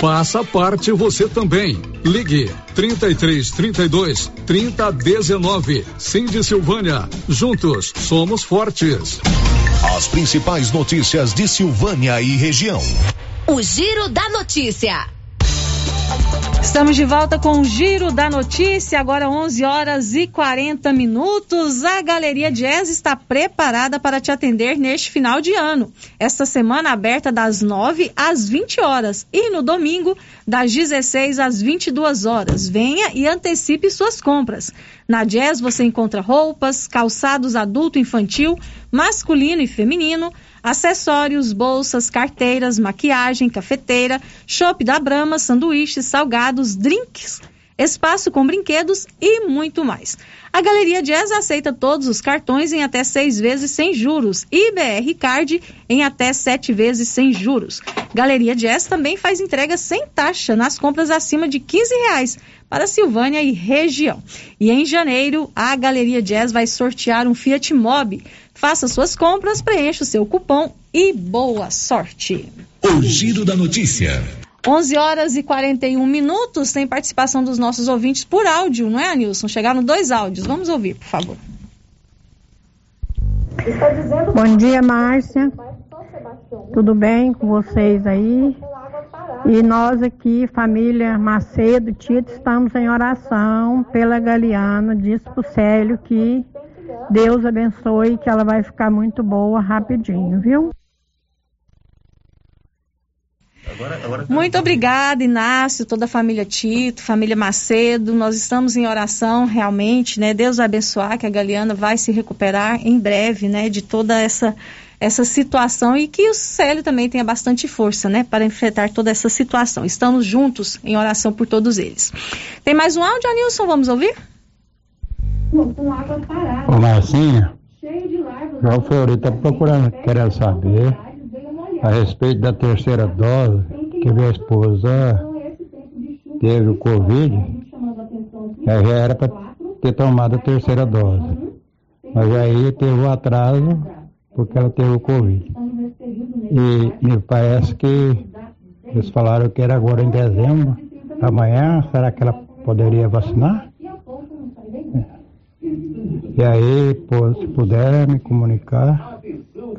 Faça parte você também. Ligue 33 32 30 19. Cindy Silvânia. Juntos somos fortes. As principais notícias de Silvânia e região. O Giro da Notícia. Estamos de volta com o Giro da Notícia, agora 11 horas e 40 minutos. A Galeria Jazz está preparada para te atender neste final de ano. Esta semana aberta das 9 às 20 horas e no domingo das 16 às 22 horas. Venha e antecipe suas compras. Na Jazz você encontra roupas, calçados adulto, infantil, masculino e feminino, acessórios, bolsas, carteiras, maquiagem, cafeteira, chopp da Brama, sanduíches, salgados, drinks, espaço com brinquedos e muito mais. A Galeria Jazz aceita todos os cartões em até seis vezes sem juros e BR Card em até sete vezes sem juros. Galeria Jazz também faz entrega sem taxa nas compras acima de 15 reais para Silvânia e região. E em janeiro, a Galeria Jazz vai sortear um Fiat Mobi. Faça suas compras, preencha o seu cupom e boa sorte. O Giro da Notícia. 11 horas e 41 minutos. Tem participação dos nossos ouvintes por áudio, não é, Anilson? Chegaram dois áudios. Vamos ouvir, por favor. Bom dia, Márcia. Tudo bem com vocês aí? E nós aqui, família Macedo, Tito, estamos em oração pela Galeana. Diz pro Célio que Deus abençoe, que ela vai ficar muito boa rapidinho, viu? Agora, agora tá Muito obrigada, Inácio, toda a família Tito, família Macedo. Nós estamos em oração realmente, né? Deus abençoar que a Galeana vai se recuperar em breve, né? De toda essa essa situação e que o Célio também tenha bastante força, né, para enfrentar toda essa situação. Estamos juntos em oração por todos eles. Tem mais um áudio, Anilson? Vamos ouvir? Ô Marcinha, João Fleury está procurando, querendo saber a respeito da terceira dose, que minha esposa teve o Covid, aí já era para ter tomado a terceira dose. Mas aí teve o atraso porque ela teve o Covid. E me parece que eles falaram que era agora em dezembro. Amanhã, será que ela poderia vacinar? E aí, pô, se puder me comunicar,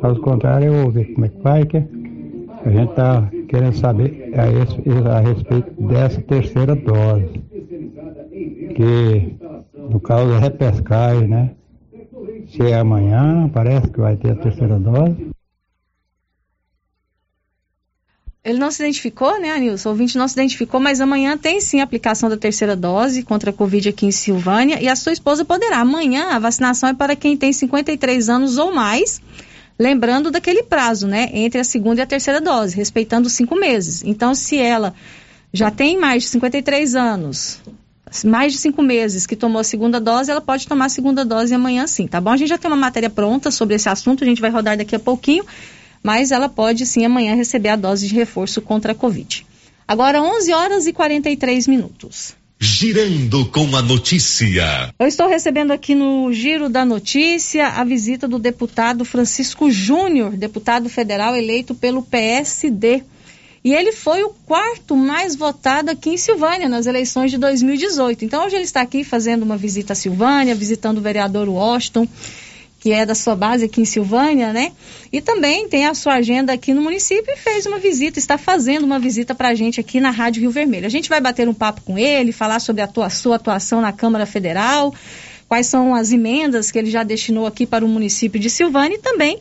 caso contrário, eu vou ver como é que vai, que a gente está querendo saber a, esse, a respeito dessa terceira dose. Que, no caso, é repescagem, né? Se é amanhã, parece que vai ter a terceira dose. Ele não se identificou, né, Anilson? O ouvinte não se identificou, mas amanhã tem sim a aplicação da terceira dose contra a Covid aqui em Silvânia e a sua esposa poderá. Amanhã a vacinação é para quem tem 53 anos ou mais, lembrando daquele prazo, né, entre a segunda e a terceira dose, respeitando os cinco meses. Então, se ela já tem mais de 53 anos, mais de cinco meses que tomou a segunda dose, ela pode tomar a segunda dose amanhã sim, tá bom? A gente já tem uma matéria pronta sobre esse assunto, a gente vai rodar daqui a pouquinho mas ela pode sim amanhã receber a dose de reforço contra a Covid. Agora 11 horas e 43 minutos. Girando com a notícia. Eu estou recebendo aqui no Giro da Notícia a visita do deputado Francisco Júnior, deputado federal eleito pelo PSD. E ele foi o quarto mais votado aqui em Silvânia nas eleições de 2018. Então hoje ele está aqui fazendo uma visita a Silvânia, visitando o vereador Washington que é da sua base aqui em Silvânia, né? E também tem a sua agenda aqui no município e fez uma visita, está fazendo uma visita para a gente aqui na Rádio Rio Vermelho. A gente vai bater um papo com ele, falar sobre a tua, sua atuação na Câmara Federal, quais são as emendas que ele já destinou aqui para o município de Silvânia e também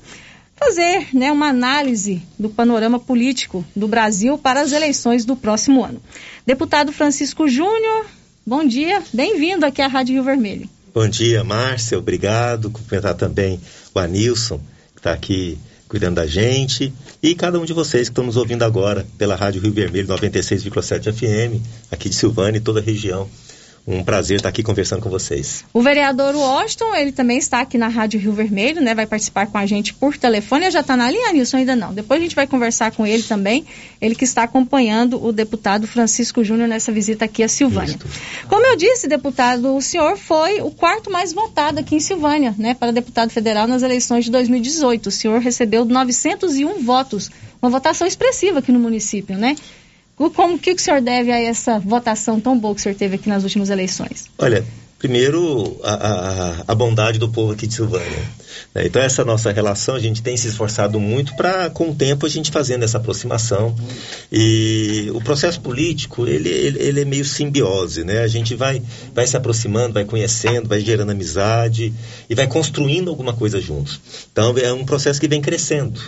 fazer né, uma análise do panorama político do Brasil para as eleições do próximo ano. Deputado Francisco Júnior, bom dia, bem-vindo aqui à Rádio Rio Vermelho. Bom dia, Márcia, obrigado. Cumprimentar também o Anilson, que está aqui cuidando da gente, e cada um de vocês que estão nos ouvindo agora pela Rádio Rio Vermelho 96,7 FM, aqui de Silvânia e toda a região um prazer estar aqui conversando com vocês. O vereador Washington, ele também está aqui na Rádio Rio Vermelho, né? Vai participar com a gente por telefone. Já está na linha, Nilson? Ainda não. Depois a gente vai conversar com ele também. Ele que está acompanhando o deputado Francisco Júnior nessa visita aqui a Silvânia. Como eu disse, deputado, o senhor foi o quarto mais votado aqui em Silvânia, né? Para deputado federal nas eleições de 2018. O senhor recebeu 901 votos. Uma votação expressiva aqui no município, né? Como que o senhor deve a essa votação tão boa que o senhor teve aqui nas últimas eleições? Olha, primeiro a, a, a bondade do povo aqui de Silvânia. Né? Então essa nossa relação a gente tem se esforçado muito para com o tempo a gente fazendo essa aproximação e o processo político ele, ele, ele, é meio simbiose, né? A gente vai vai se aproximando, vai conhecendo, vai gerando amizade e vai construindo alguma coisa juntos. Então é um processo que vem crescendo.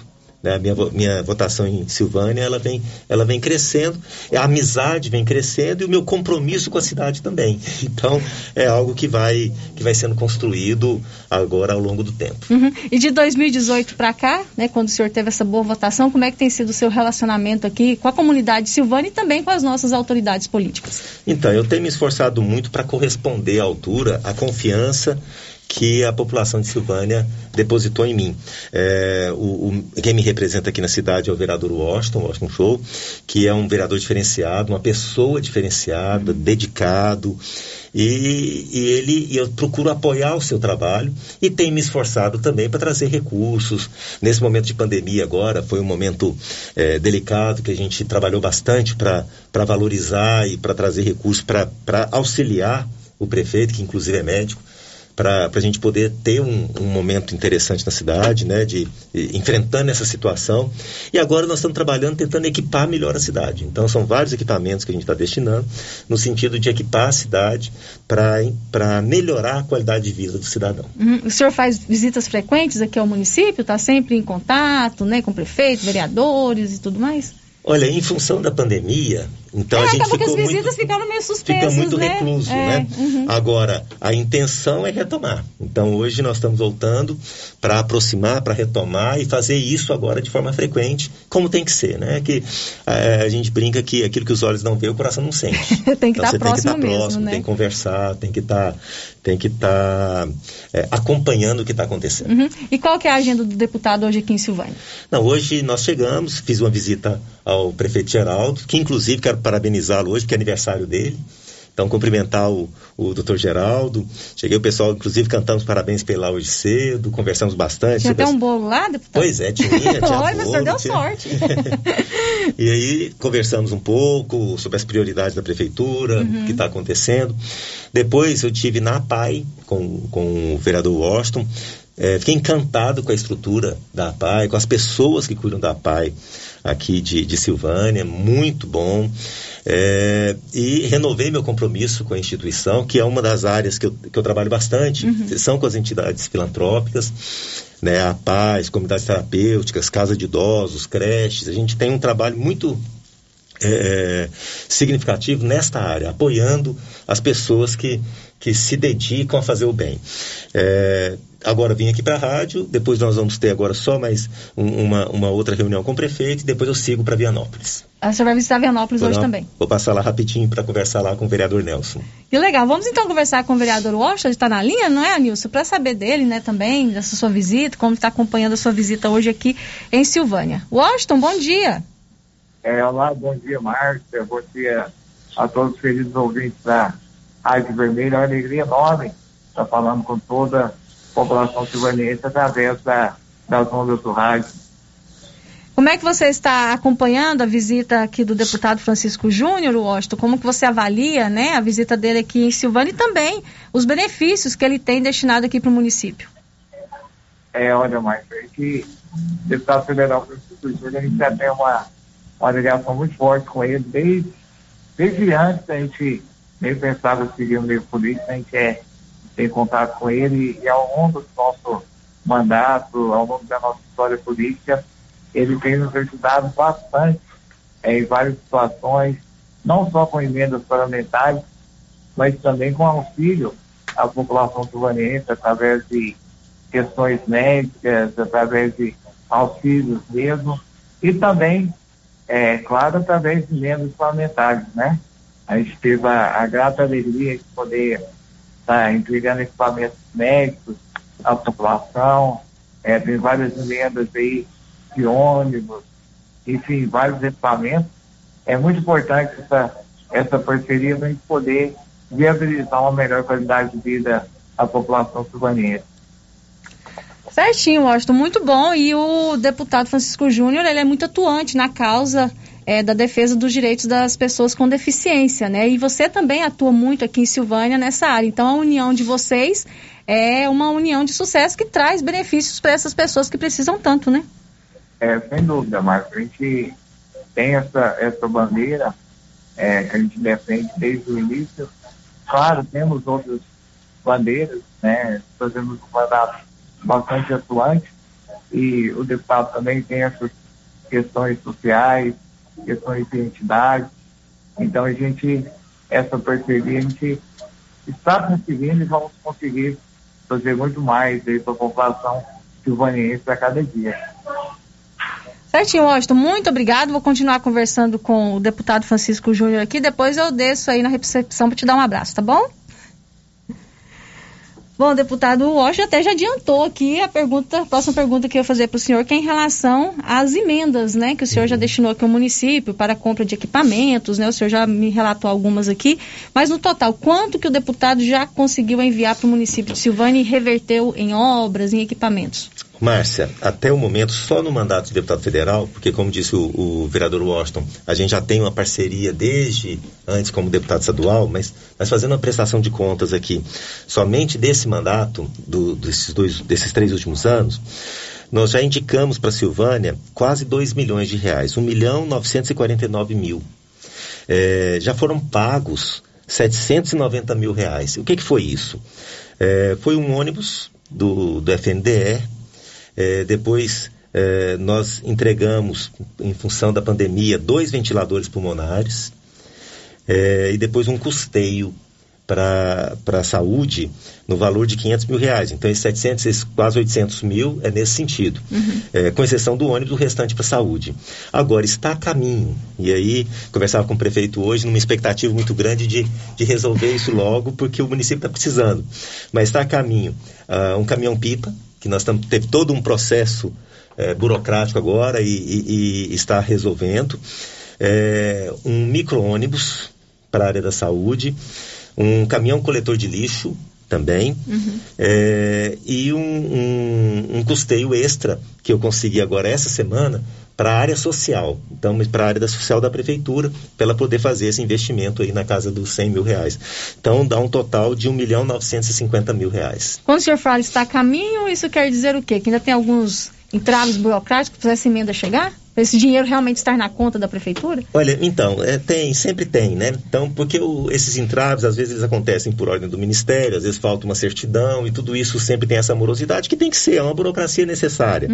Né? Minha, minha votação em Silvânia ela vem, ela vem crescendo, a amizade vem crescendo e o meu compromisso com a cidade também. Então é algo que vai, que vai sendo construído agora ao longo do tempo. Uhum. E de 2018 para cá, né, quando o senhor teve essa boa votação, como é que tem sido o seu relacionamento aqui com a comunidade Silvânia e também com as nossas autoridades políticas? Então, eu tenho me esforçado muito para corresponder à altura, à confiança que a população de Silvânia depositou em mim. É, o, o, quem me representa aqui na cidade é o vereador Washington, Washington Show, que é um vereador diferenciado, uma pessoa diferenciada, dedicado, e, e ele e eu procuro apoiar o seu trabalho e tenho me esforçado também para trazer recursos. Nesse momento de pandemia agora, foi um momento é, delicado que a gente trabalhou bastante para valorizar e para trazer recursos para auxiliar o prefeito, que inclusive é médico, para a gente poder ter um, um, momento interessante na cidade, né, de, de, enfrentando essa situação. E agora nós estamos trabalhando tentando equipar melhor a cidade. Então são vários equipamentos que a gente está destinando no sentido de equipar a cidade para melhorar a qualidade de vida do cidadão. Uhum. O senhor faz visitas frequentes aqui ao município? Está sempre em contato, né, com prefeitos, vereadores e tudo mais? Olha, em função da pandemia, então é, a gente ficou as visitas muito, ficaram meio suspensas, fica muito né? recluso, é, né? Uhum. Agora, a intenção é retomar. Então, hoje nós estamos voltando para aproximar, para retomar e fazer isso agora de forma frequente, como tem que ser, né? Que é, a gente brinca que aquilo que os olhos não vê, o coração não sente. tem que então, estar tá próximo tem que estar tá próximo, né? tem que conversar, tem que estar, tá, tem que estar é, acompanhando o que está acontecendo. Uhum. E qual que é a agenda do deputado hoje aqui em Silvânia? Não, hoje nós chegamos, fiz uma visita ao prefeito Geraldo, que inclusive quero parabenizá-lo hoje, porque é aniversário dele. Então, cumprimentar o, o doutor Geraldo. Cheguei o pessoal, inclusive, cantamos parabéns pela hoje cedo, conversamos bastante. Tinha até um bolo lá, deputado? Pois é, tinha. tinha Olha, bolo, o senhor deu tinha... sorte. e aí, conversamos um pouco sobre as prioridades da prefeitura, o que está acontecendo. Depois, eu tive na PAI com, com o vereador Washington. É, fiquei encantado com a estrutura da PAI, com as pessoas que cuidam da PAI aqui de, de Silvânia, muito bom. É, e renovei meu compromisso com a instituição, que é uma das áreas que eu, que eu trabalho bastante, são com as entidades filantrópicas, né, a paz, comunidades terapêuticas, casa de idosos, creches. A gente tem um trabalho muito é, significativo nesta área, apoiando as pessoas que, que se dedicam a fazer o bem. É, agora vim aqui para a rádio, depois nós vamos ter agora só mais um, uma, uma outra reunião com o prefeito, e depois eu sigo para Vianópolis. Ah, Você vai visitar Vianópolis Vou hoje também. Vou passar lá rapidinho para conversar lá com o vereador Nelson. Que legal. Vamos então conversar com o vereador Washington, ele está na linha, não é, Anilson? Para saber dele, né, também, dessa sua visita, como está acompanhando a sua visita hoje aqui em Silvânia. Washington, bom dia. É, olá, bom dia, Márcia. Bom dia a todos os queridos ouvintes da Rádio Vermelha. É uma alegria enorme estar falando com toda a população silvanense através da, das ondas do rádio. Como é que você está acompanhando a visita aqui do deputado Francisco Júnior, Washington? Como que você avalia, né, a visita dele aqui em Silvânia e também os benefícios que ele tem destinado aqui para o município? É, olha, Márcia, a gente, deputado federal Francisco Júnior, a gente já tem uma, uma ligação muito forte com ele desde, desde antes a gente nem pensava em seguir o meio político, a gente é, tem contato com ele e ao longo do nosso mandato, ao longo da nossa história política, ele tem nos ajudado bastante é, em várias situações, não só com emendas parlamentares, mas também com auxílio à população silvanense através de questões médicas, através de auxílios mesmo, e também, é claro, através de emendas parlamentares, né? A gente teve a, a grata alegria de poder estar entregando equipamentos médicos à população, é, tem várias emendas aí de ônibus, enfim, vários equipamentos. É muito importante essa, essa parceria para a gente poder viabilizar uma melhor qualidade de vida à população silvanense. Certinho, Washington, muito bom. E o deputado Francisco Júnior, ele é muito atuante na causa é, da defesa dos direitos das pessoas com deficiência, né? E você também atua muito aqui em Silvânia nessa área. Então, a união de vocês é uma união de sucesso que traz benefícios para essas pessoas que precisam tanto, né? É, sem dúvida, Marcos. A gente tem essa, essa bandeira é, que a gente defende desde o início. Claro, temos outras bandeiras, né? Fazemos um mandato bastante atuante e o deputado também tem essas questões sociais, questões de identidade. Então, a gente, essa parceria, a gente está conseguindo e vamos conseguir fazer muito mais aí para a população silvaniense a cada dia. Certinho, Washington, muito obrigado. Vou continuar conversando com o deputado Francisco Júnior aqui. Depois eu desço aí na recepção para te dar um abraço, tá bom? Bom, deputado Washington até já adiantou aqui a pergunta, a próxima pergunta que eu ia fazer para o senhor, que é em relação às emendas, né, que o senhor já destinou aqui ao município para a compra de equipamentos, né, o senhor já me relatou algumas aqui, mas no total, quanto que o deputado já conseguiu enviar para o município de Silvânia e reverteu em obras, em equipamentos? Márcia, até o momento, só no mandato de deputado federal, porque como disse o, o vereador Washington, a gente já tem uma parceria desde antes como deputado estadual, mas, mas fazendo uma prestação de contas aqui, somente desse mandato, do, desses, dois, desses três últimos anos, nós já indicamos para Silvânia quase 2 milhões de reais, 1 milhão 949 mil. É, já foram pagos 790 mil reais. O que, que foi isso? É, foi um ônibus do, do FNDE, é, depois é, nós entregamos, em função da pandemia, dois ventiladores pulmonares é, e depois um custeio para a saúde no valor de 500 mil reais. Então, esses 700, esses quase 800 mil é nesse sentido. É, com exceção do ônibus, o restante para a saúde. Agora, está a caminho. E aí, conversava com o prefeito hoje, numa expectativa muito grande de, de resolver isso logo, porque o município está precisando. Mas está a caminho. Ah, um caminhão-pipa, que nós tamo, teve todo um processo é, burocrático agora e, e, e está resolvendo. É, um micro-ônibus para a área da saúde, um caminhão coletor de lixo também, Uhum. é, e um, um, um custeio extra que eu consegui agora essa semana para a área social, então para a área da social da prefeitura, para ela poder fazer esse investimento aí na casa dos 100 mil reais. Então dá um total de 1 milhão 950 mil reais. Quando o senhor fala está a caminho, isso quer dizer o quê? Que ainda tem alguns entraves burocráticos para essa emenda chegar? Esse dinheiro realmente estar na conta da prefeitura? Olha, então, é, tem, sempre tem, né? Então, porque o- esses entraves, às vezes, eles acontecem por ordem do Ministério, às vezes falta uma certidão e tudo isso sempre tem essa morosidade que tem que ser, é uma burocracia necessária.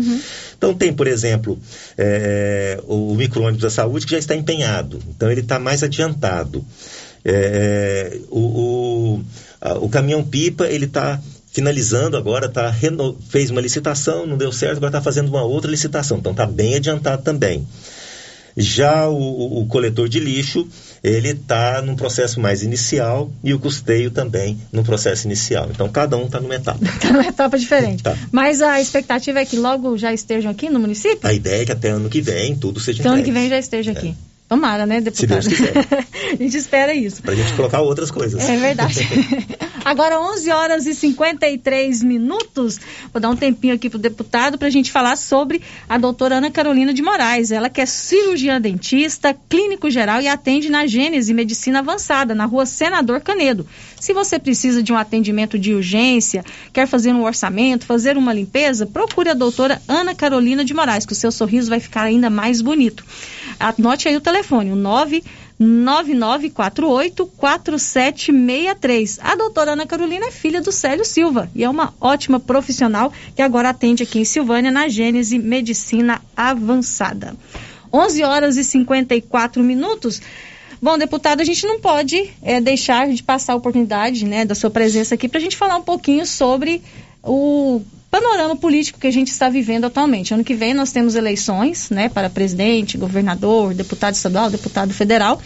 Então, tem, por exemplo, é, o, o micro-ônibus da saúde que já está empenhado, então ele está mais adiantado. É, o, o, a- o caminhão-pipa, ele está finalizando agora, tá reno- fez uma licitação, não deu certo, agora está fazendo uma outra licitação, então está bem adiantado também. Já o, o- coletor de lixo, ele está num processo mais inicial e o custeio também num processo inicial. Então, cada um está numa etapa. Está numa etapa diferente. Tá. Mas a expectativa é que logo já estejam aqui no município? A ideia é que até ano que vem tudo seja Então ano entregue. que vem já esteja aqui. Tomara, né, deputado? Se Deus quiser. a gente espera isso. Para a gente colocar outras coisas. É verdade. Agora 11 horas e 53 minutos. Vou dar um tempinho aqui pro deputado para a gente falar sobre a doutora Ana Carolina de Moraes. Ela que é cirurgiã dentista, clínico geral e atende na Gênese Medicina Avançada, na rua Senador Canedo. Se você precisa de um atendimento de urgência, quer fazer um orçamento, fazer uma limpeza, procure a doutora Ana Carolina de Moraes, que o seu sorriso vai ficar ainda mais bonito. Anote aí o telefone, o 999484763. A doutora Ana Carolina é filha do Célio Silva e é uma ótima profissional que agora atende aqui em Silvânia na Gênese Medicina Avançada. 11 horas e 54 minutos. Bom, deputado, a gente não pode eh, deixar de passar a oportunidade né, da sua presença aqui para a gente falar um pouquinho sobre o panorama político que a gente está vivendo atualmente. Ano que vem nós temos eleições né, para presidente, governador, deputado estadual, deputado federal.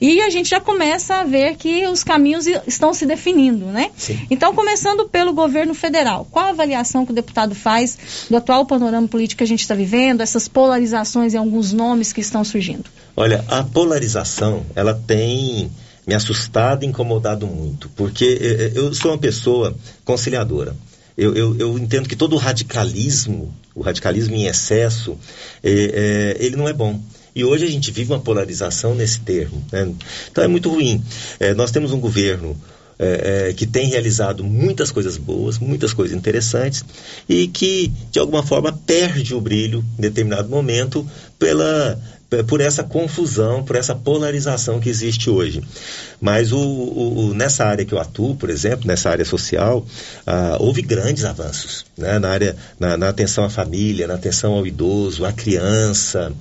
E a gente já começa a ver que os caminhos estão se definindo, né? Então, começando pelo governo federal, qual a avaliação que o deputado faz do atual panorama político que a gente está vivendo, essas polarizações e alguns nomes que estão surgindo? Olha, a polarização, ela tem me assustado e incomodado muito, porque eh, eh, eu sou uma pessoa conciliadora. Eu, eu, eu entendo que todo o radicalismo, o radicalismo em excesso, eh, eh, ele não é bom. E hoje a gente vive uma polarização nesse termo. né? Então é muito ruim. Eh, nós temos um governo eh, eh, que tem realizado muitas coisas boas, muitas coisas interessantes, e que, de alguma forma, perde o brilho em determinado momento pela, por essa confusão, por essa polarização que existe hoje. Mas o- o- nessa área que eu atuo, por exemplo, nessa área social, ah, houve grandes avanços né? na, área, na, na atenção à família, na atenção ao idoso, à criança.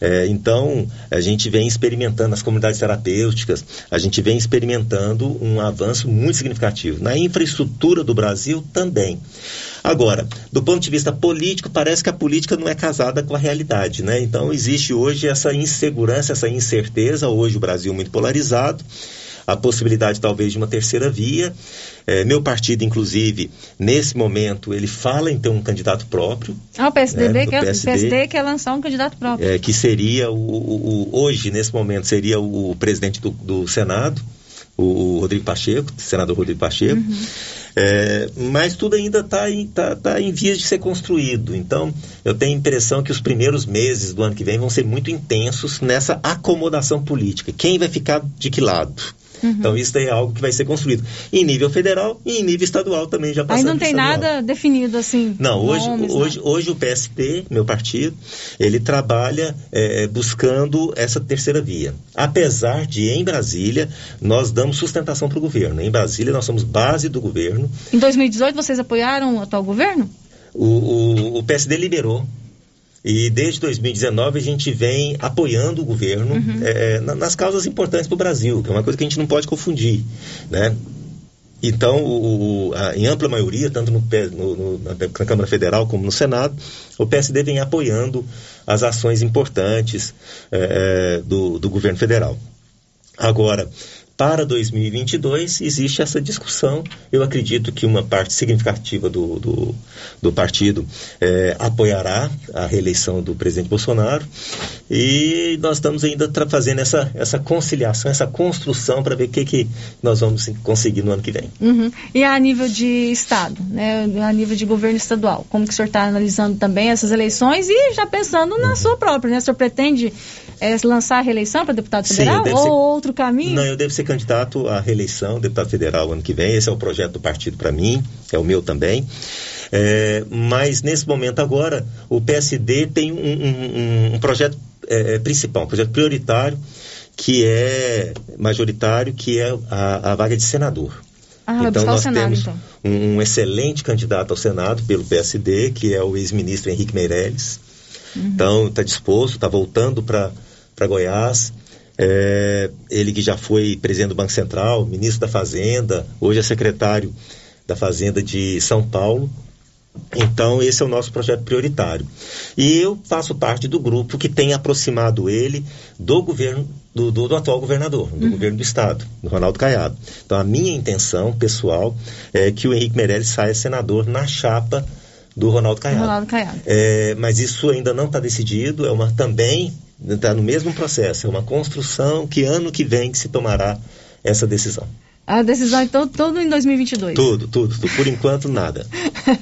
É, então, a gente vem experimentando nas comunidades terapêuticas, a gente vem experimentando um avanço muito significativo. Na infraestrutura do Brasil também. Agora, do ponto de vista político, parece que a política não é casada com a realidade, né? Então, existe hoje essa insegurança, essa incerteza, hoje o Brasil muito polarizado, a possibilidade talvez de uma terceira via. É, meu partido, inclusive, nesse momento, ele fala em ter um candidato próprio, Ah, o PSDB, É, do quer, PSD. PSD quer lançar um candidato próprio. é, que seria o, o- o- hoje, nesse momento, seria o, presidente do, do Senado, o Rodrigo Pacheco, senador Rodrigo Pacheco. É, mas tudo ainda está em, tá, tá em vias de ser construído. Então, eu tenho a impressão que os primeiros meses do ano que vem vão ser muito intensos nessa acomodação política. Quem vai ficar de que lado? Uhum. Então, isso daí é algo que vai ser construído em nível federal e em nível estadual também, já Aí passando não tem estadual. nada definido assim. Não, hoje, nomes, hoje, hoje o PST, meu partido, ele trabalha é, buscando essa terceira via. Apesar de, em Brasília, nós damos sustentação para o governo. Em Brasília, nós somos base do governo. Em 2018, vocês apoiaram o atual governo? O, o, o PSD liberou. E desde 2019 a gente vem apoiando o governo é, na- nas causas importantes para o Brasil, que é uma coisa que a gente não pode confundir. Né? Então, o- a- em ampla maioria, tanto no- no- na, na Câmara Federal como no Senado, o PSD vem apoiando as ações importantes é, é, do, do governo federal. Agora, Para 2022 existe essa discussão. Eu acredito que uma parte significativa do, do, do partido é, apoiará a reeleição do presidente Bolsonaro e nós estamos ainda fazendo essa, essa conciliação, essa construção para ver o que, que nós vamos conseguir no ano que vem. Uhum. E a nível de Estado, né, a nível de governo estadual, como que o senhor está analisando também essas eleições e já pensando uhum. na sua própria, né? O senhor pretende é, lançar a reeleição para deputado federal Sim, ou ser... outro caminho? Não, eu devo ser candidato à reeleição, deputado federal ano que vem. Esse é o projeto do partido para mim, é o meu também. É, mas nesse momento agora, o PSD tem um, um, um projeto é, é, principal, um projeto prioritário, que é majoritário, que é a, a vaga de senador. Ah, então nós Senado, temos então. um, um, excelente candidato ao Senado pelo PSD, que é o ex-ministro Henrique Meirelles. Uhum. Então está disposto, está voltando para Goiás. É, ele que já foi presidente do Banco Central, ministro da Fazenda, hoje é secretário da Fazenda de São Paulo. Então, esse é o nosso projeto prioritário. E eu faço parte do grupo que tem aproximado ele do governo, do, do, do atual governador, do uhum. governo do Estado, do Ronaldo Caiado. Então, a minha intenção pessoal é que o Henrique Meirelles saia senador na chapa do Ronaldo Caiado. Ronaldo Caiado. É, mas isso ainda não está decidido, é uma também está no mesmo processo, é uma construção que ano que vem que se tomará essa decisão. A decisão, então, tudo em 2022? Tudo, tudo. tudo. Por enquanto, nada.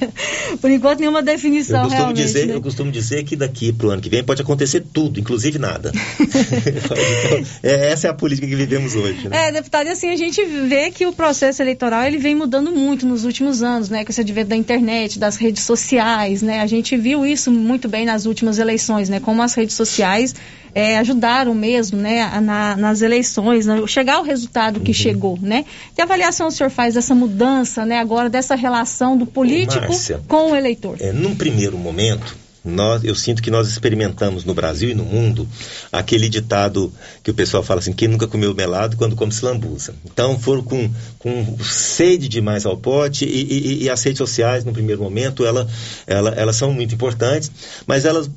Por enquanto, nenhuma definição, eu costumo. Dizer, né? Eu costumo dizer que daqui para o ano que vem pode acontecer tudo, inclusive nada. então, é, essa é a política que vivemos hoje. Né? É, deputado, e assim, a gente vê que o processo eleitoral ele vem mudando muito nos últimos anos, né? Com esse advento da internet, das redes sociais, né? A gente viu isso muito bem nas últimas eleições, né? Como as redes sociais é, ajudaram mesmo, né, na, nas eleições, né, chegar ao resultado que uhum. chegou, né? Que avaliação o senhor faz dessa mudança, né, agora dessa relação do político Márcia, com o eleitor? É, num primeiro momento, nós, eu sinto que nós experimentamos no Brasil e no mundo aquele ditado que o pessoal fala assim, quem nunca comeu melado quando come se lambuza. Então foram com, com sede demais ao pote e, e, e as redes sociais, no primeiro momento, ela, ela, elas são muito importantes, mas elas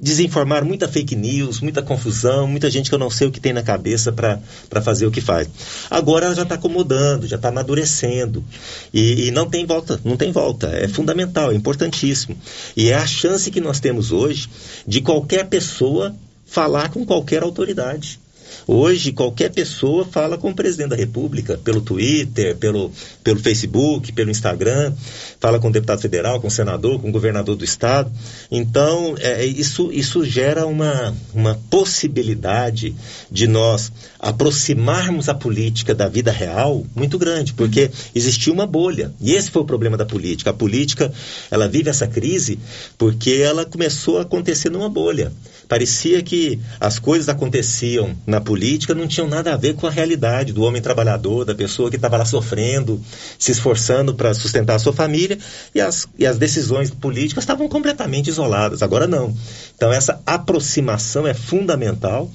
desinformar muita fake news, muita confusão, muita gente que eu não sei o que tem na cabeça para fazer o que faz. Agora ela já está acomodando, já está amadurecendo e, e, não tem volta, não tem volta. É fundamental, é importantíssimo e é a chance que nós temos hoje de qualquer pessoa falar com qualquer autoridade. Hoje, qualquer pessoa fala com o presidente da República, pelo Twitter, pelo, pelo Facebook, pelo Instagram, fala com o deputado federal, com o senador, com o governador do estado. Então, é, é, isso, isso gera uma, uma possibilidade de nós aproximarmos a política da vida real muito grande, porque existia uma bolha. E esse foi o problema da política. A política, ela vive essa crise porque ela começou a acontecer numa bolha. Parecia que as coisas aconteciam na política não tinham nada a ver com a realidade do homem trabalhador, da pessoa que estava lá sofrendo, se esforçando para sustentar a sua família, e as, e as decisões políticas estavam completamente isoladas. Agora não. Então, essa aproximação é fundamental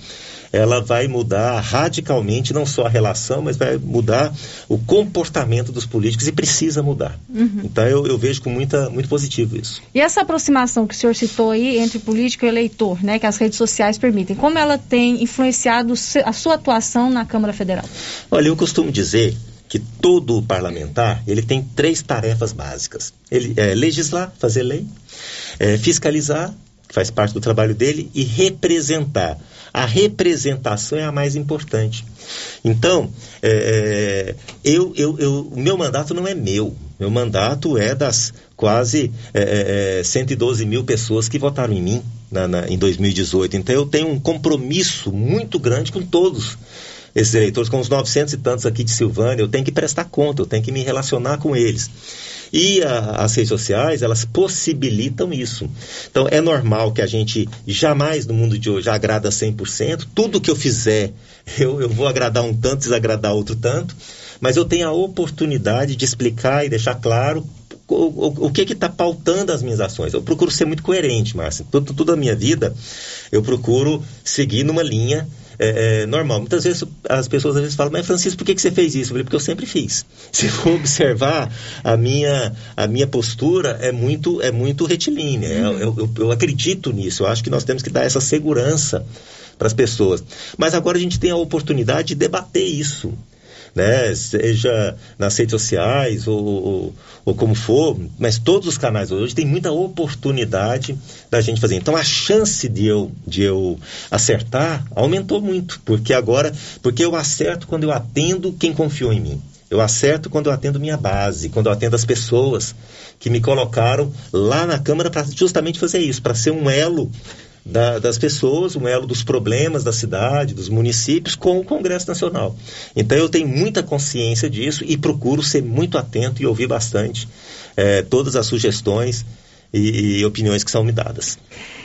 ela vai mudar radicalmente não só a relação, mas vai mudar o comportamento dos políticos e precisa mudar. Uhum. Então eu, eu, vejo com muita, muito positivo isso. E essa aproximação que o senhor citou aí entre político e eleitor, né, que as redes sociais permitem, como ela tem influenciado a sua atuação na Câmara Federal? Olha, eu costumo dizer que todo parlamentar ele tem três tarefas básicas: ele é legislar, fazer lei, é, fiscalizar que faz parte do trabalho dele, e representar. A representação é a mais importante. Então, é, é eu, eu, eu, o meu mandato não é meu. Meu mandato é das quase é, 112 é, mil pessoas que votaram em mim na, na, em 2018. Então, eu tenho um compromisso muito grande com todos esses eleitores, com os 900 e tantos aqui de Silvânia. Eu tenho que prestar conta, eu tenho que me relacionar com eles. E a, as redes sociais, elas possibilitam isso. Então, é normal que a gente jamais, no mundo de hoje, agrada 100%. Tudo que eu fizer, eu, eu vou agradar um tanto, desagradar outro tanto. Mas eu tenho a oportunidade de explicar e deixar claro o, o, o que está pautando as minhas ações. Eu procuro ser muito coerente, Márcia. Tudo, toda a minha vida, eu procuro seguir numa linha é, é, normal. Muitas vezes as pessoas às vezes falam, mas Francisco, por que, que você fez isso? Eu falei, porque eu sempre fiz. Se for observar, a minha, a minha postura é muito, é muito retilínea. Uhum. Eu, eu, eu acredito nisso. Eu acho que nós temos que dar essa segurança para as pessoas. Mas agora a gente tem a oportunidade de debater isso. Né? Seja nas redes sociais ou, ou, ou, como for, mas todos os canais hoje tem muita oportunidade da gente fazer. Então a chance de eu, de eu acertar aumentou muito, porque agora, porque eu acerto quando eu atendo quem confiou em mim. Eu acerto quando eu atendo minha base, quando eu atendo as pessoas que me colocaram lá na Câmara para justamente fazer isso, para ser um elo da, das pessoas, um elo dos problemas da cidade, dos municípios com o Congresso Nacional. Então eu tenho muita consciência disso e procuro ser muito atento e ouvir bastante é, todas as sugestões e, e, opiniões que são me dadas.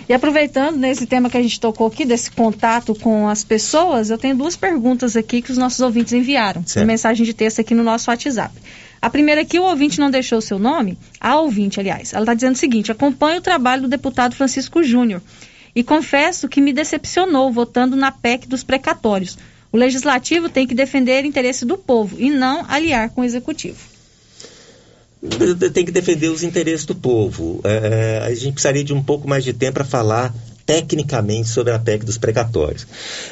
E aproveitando nesse tema que a gente tocou aqui, desse contato com as pessoas, eu tenho duas perguntas aqui que os nossos ouvintes enviaram, certo. mensagem de texto aqui no nosso WhatsApp. A primeira aqui, o ouvinte não deixou o seu nome, a ouvinte, aliás. Ela está dizendo o seguinte: acompanho o trabalho do deputado Francisco Júnior e confesso que me decepcionou votando na PEC dos precatórios. O legislativo tem que defender o interesse do povo e não aliar com o executivo. Tem que defender os interesses do povo. É, a gente precisaria de um pouco mais de tempo para falar tecnicamente sobre a PEC dos precatórios.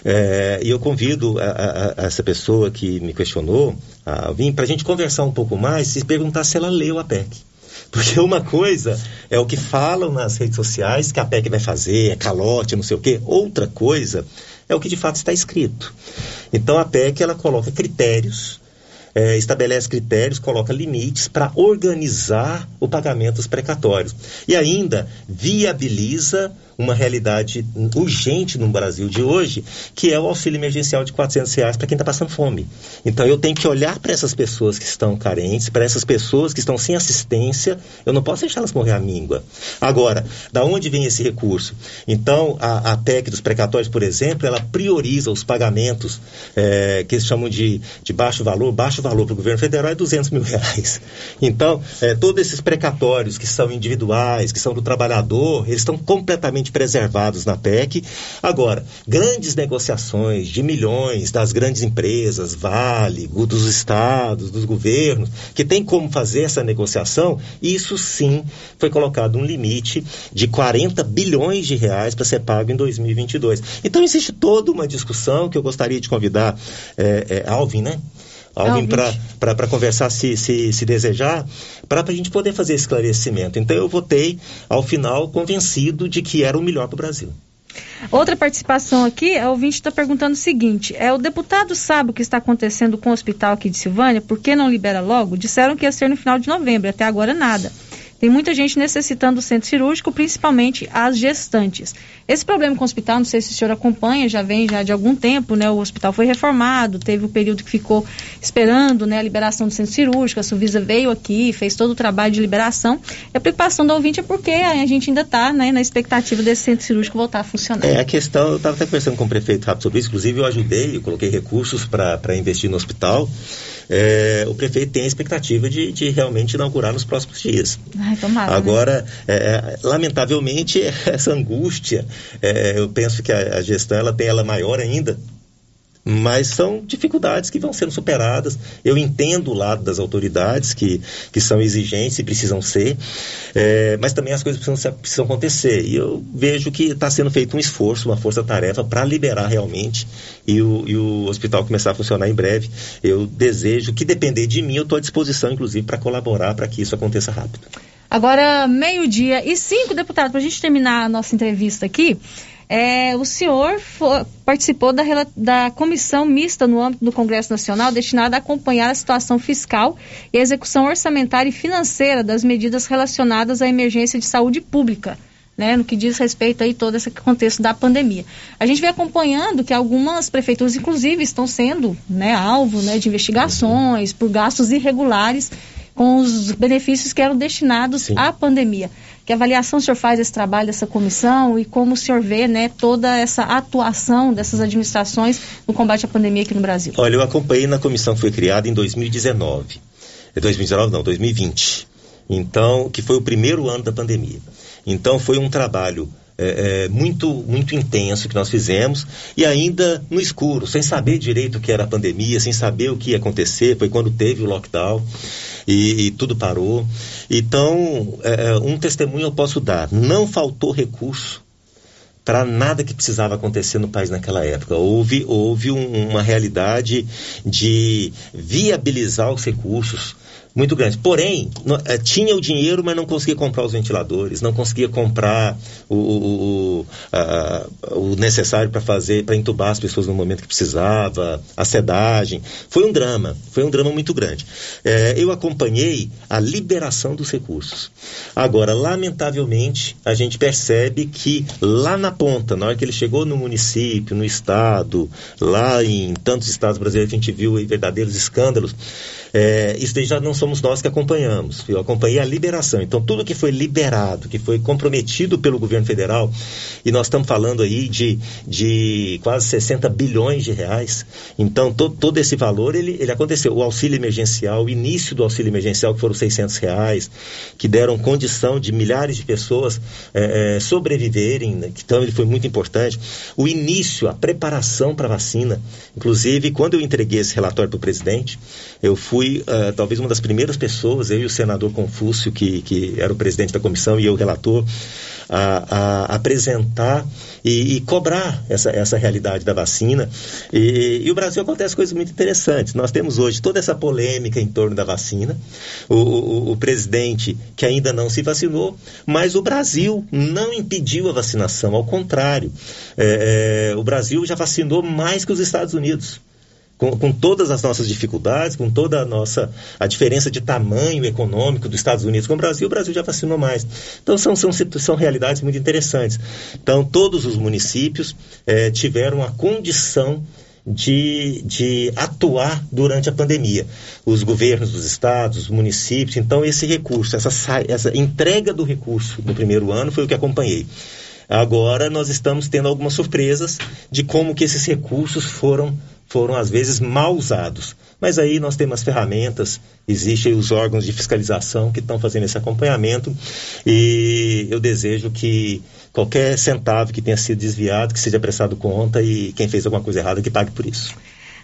É, e eu convido a, a, a essa pessoa que me questionou a vir para a gente conversar um pouco mais e perguntar se ela leu a PEC. Porque uma coisa é o que falam nas redes sociais que a PEC vai fazer, é calote, não sei o quê. Outra coisa é o que de fato está escrito. Então a PEC ela coloca critérios, é, estabelece critérios, coloca limites para organizar o pagamento dos precatórios. E ainda viabiliza uma realidade urgente no Brasil de hoje, que é o auxílio emergencial de 400 reais para quem está passando fome. Então eu tenho que olhar para essas pessoas que estão carentes, para essas pessoas que estão sem assistência, eu não posso deixá-las morrer à míngua. Agora, da onde vem esse recurso? Então, a, a PEC dos precatórios, por exemplo, ela prioriza os pagamentos é, que eles chamam de, de baixo valor. Baixo valor para o governo federal é 200 mil reais. Então, é, todos esses precatórios que são individuais, que são do trabalhador, eles estão completamente preservados na PEC. Agora, grandes negociações de milhões das grandes empresas, Vale, dos estados, dos governos, que tem como fazer essa negociação, isso sim foi colocado um limite de 40 bilhões de reais para ser pago em 2022. Então existe toda uma discussão que eu gostaria de convidar é, é, Alvin, né? Alvin para conversar se, se, se desejar, para a gente poder fazer esse esclarecimento. Então eu votei, ao final, convencido de que era o melhor para o Brasil. Outra participação aqui, a ouvinte está perguntando o seguinte: é o deputado sabe o que está acontecendo com o hospital aqui de Silvânia? Por que não libera logo? Disseram que ia ser no final de novembro, até agora nada. Tem muita gente necessitando do centro cirúrgico, principalmente as gestantes. Esse problema com o hospital, não sei se o senhor acompanha, já vem já de algum tempo, né? O hospital foi reformado, teve o um período que ficou esperando né, a liberação do centro cirúrgico, a Suvisa veio aqui, fez todo o trabalho de liberação. E a preocupação da ouvinte é porque a gente ainda está né, na expectativa desse centro cirúrgico voltar a funcionar. É, a questão, eu estava até conversando com o prefeito rápido sobre isso, inclusive eu ajudei, eu coloquei recursos para investir no hospital é, o prefeito tem a expectativa de, de, realmente inaugurar nos próximos dias. Ai, tomara, né? Agora, né? é, lamentavelmente, essa angústia, é, eu penso que a, a gestão ela tem ela maior ainda, mas são dificuldades que vão sendo superadas. Eu entendo o lado das autoridades que, que são exigentes e precisam ser, é, mas também as coisas precisam, precisam acontecer. E eu vejo que está sendo feito um esforço, uma força-tarefa para liberar realmente e o, e o hospital começar a funcionar em breve. Eu desejo que, depender de mim, eu estou à disposição, inclusive, para colaborar para que isso aconteça rápido. Agora, meio-dia e cinco, deputado, para a gente terminar a nossa entrevista aqui. É, o senhor for, participou da, da comissão mista no âmbito do Congresso Nacional destinada a acompanhar a situação fiscal e a execução orçamentária e financeira das medidas relacionadas à emergência de saúde pública. Né, no que diz respeito aí todo esse contexto da pandemia. A gente vem acompanhando que algumas prefeituras, inclusive, estão sendo né, alvo né, de investigações por gastos irregulares com os benefícios que eram destinados Sim. à pandemia. Que avaliação o senhor faz desse trabalho dessa comissão e como o senhor vê né, toda essa atuação dessas administrações no combate à pandemia aqui no Brasil? Olha, eu acompanhei na comissão que foi criada em 2019. 2019 é não, 2020. Então, que foi o primeiro ano da pandemia. Então, foi um trabalho é, é, muito, muito intenso que nós fizemos e ainda no escuro, sem saber direito o que era a pandemia, sem saber o que ia acontecer. Foi quando teve o lockdown e, e tudo parou. Então, é, é, um testemunho eu posso dar: não faltou recurso para nada que precisava acontecer no país naquela época. Houve, houve um, uma realidade de viabilizar os recursos muito grande. Porém, é, tinha o dinheiro, mas não conseguia comprar os ventiladores, não conseguia comprar o, o, a, o necessário para fazer, para entubar as pessoas no momento que precisava, a sedagem. Foi um drama, foi um drama muito grande. É, eu acompanhei a liberação dos recursos. Agora, lamentavelmente, a gente percebe que lá na ponta, na hora que ele chegou no município, no estado, lá em tantos estados brasileiros, a gente viu verdadeiros escândalos. É, isso já não somos nós que acompanhamos. Eu acompanhei a liberação. Então, tudo que foi liberado, que foi comprometido pelo governo federal, e nós estamos falando aí de, de quase 60 bilhões de reais. Então, to, todo esse valor, ele, ele aconteceu. O auxílio emergencial, o início do auxílio emergencial, que foram 600 reais, que deram condição de milhares de pessoas é, é, sobreviverem, né? então ele foi muito importante. O início, a preparação para a vacina. Inclusive, quando eu entreguei esse relatório para o presidente, eu fui uh, talvez uma das primeiras pessoas, eu e o senador Confúcio, que, que era o presidente da comissão, e eu relator, a, a apresentar e, e, cobrar essa, essa realidade da vacina. E, e, o Brasil acontece coisas muito interessantes. Nós temos hoje toda essa polêmica em torno da vacina, o, o, o presidente que ainda não se vacinou, mas o Brasil não impediu a vacinação, ao contrário. É, é, o Brasil já vacinou mais que os Estados Unidos com, com, todas as nossas dificuldades, com toda a nossa a diferença de tamanho econômico dos Estados Unidos com o Brasil, o Brasil já vacinou mais. Então são, são, são realidades muito interessantes. Então todos os municípios eh, tiveram a condição de, de atuar durante a pandemia. Os governos dos estados, os municípios. Então, esse recurso, essa, essa entrega do recurso no primeiro ano foi o que acompanhei. Agora nós estamos tendo algumas surpresas de como que esses recursos foram foram às vezes mal usados. Mas aí nós temos as ferramentas, existem os órgãos de fiscalização que estão fazendo esse acompanhamento e eu desejo que qualquer centavo que tenha sido desviado, que seja prestado conta e quem fez alguma coisa errada que pague por isso.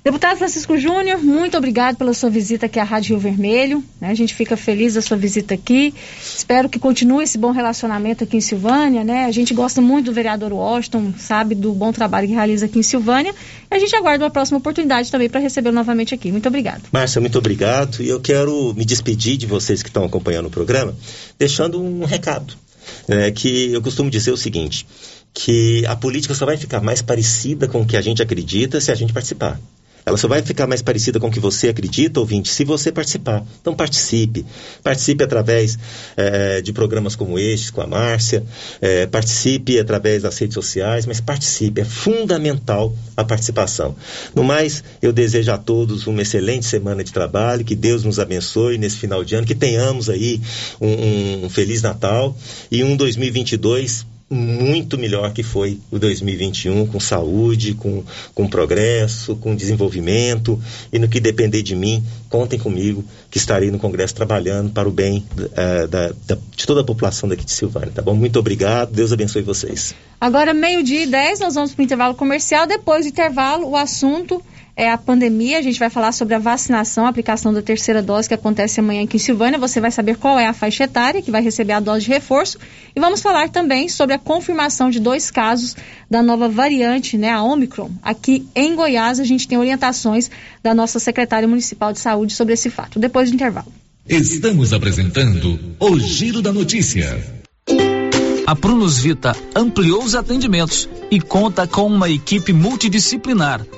Deputado Francisco Júnior, muito obrigado pela sua visita aqui à Rádio Rio Vermelho. Né? A gente fica feliz da sua visita aqui. Espero que continue esse bom relacionamento aqui em Silvânia. Né? A gente gosta muito do vereador Washington, sabe do bom trabalho que realiza aqui em Silvânia. E a gente aguarda uma próxima oportunidade também para recebê-lo novamente aqui. Muito obrigado. Márcia, muito obrigado. E eu quero me despedir de vocês que estão acompanhando o programa, deixando um recado. Né? Que eu costumo dizer o seguinte que a política só vai ficar mais parecida com o que a gente acredita se a gente participar. Ela só vai ficar mais parecida com o que você acredita, ouvinte, se você participar. Então participe. Participe através é, de programas como este, com a Márcia. É, participe através das redes sociais, mas participe. É fundamental a participação. No mais, eu desejo a todos uma excelente semana de trabalho, que Deus nos abençoe nesse final de ano, que tenhamos aí um, um Feliz Natal e um 2022 muito melhor que foi o 2021, com saúde, com, com progresso, com desenvolvimento. E no que depender de mim, contem comigo, que estarei no Congresso trabalhando para o bem uh, da, da, de toda a população daqui de Silvânia, tá bom? Muito obrigado, Deus abençoe vocês. Agora, meio-dia e 10, nós vamos para o intervalo comercial. Depois do intervalo, o assunto é a pandemia. A gente vai falar sobre a vacinação, a aplicação da terceira dose que acontece amanhã aqui em Silvânia. Você vai saber qual é a faixa etária que vai receber a dose de reforço. E vamos falar também sobre a confirmação de dois casos da nova variante, né, a Omicron. Aqui em Goiás, a gente tem orientações da nossa secretária municipal de saúde sobre esse fato. Depois do intervalo. Estamos apresentando o Giro da Notícia. A Prunus Vita ampliou os atendimentos e conta com uma equipe multidisciplinar,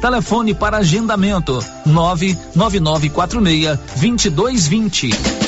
Telefone para agendamento: 99946 2220.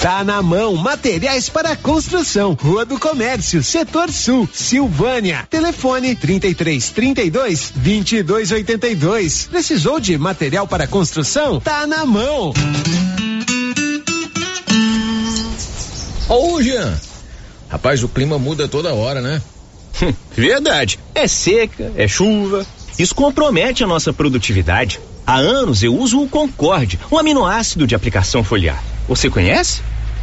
Tá na mão, materiais para construção, Rua do Comércio, Setor Sul, Silvânia. Telefone 33 32 22 82. Precisou de material para construção? Tá na mão. Ô, Jean. Rapaz, o clima muda toda hora, né? Verdade. É seca, é chuva. Isso compromete a nossa produtividade. Há anos eu uso o Concorde, um aminoácido de aplicação foliar. Você conhece?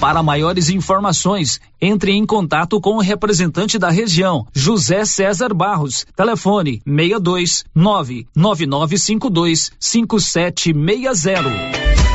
Para maiores informações, entre em contato com o representante da região, José César Barros. Telefone 62 99952 5760.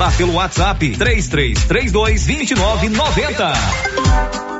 comprar pelo WhatsApp 3332 2990.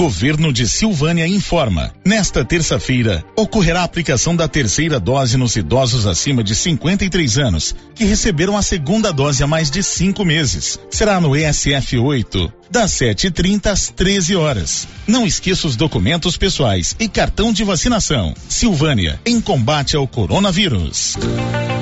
Governo de Silvânia informa. Nesta terça-feira, ocorrerá a aplicação da terceira dose nos idosos acima de 53 anos, que receberam a segunda dose há mais de cinco meses. Será no ESF 8, das 7h30 às 13 horas. Não esqueça os documentos pessoais e cartão de vacinação. Silvânia, em combate ao coronavírus.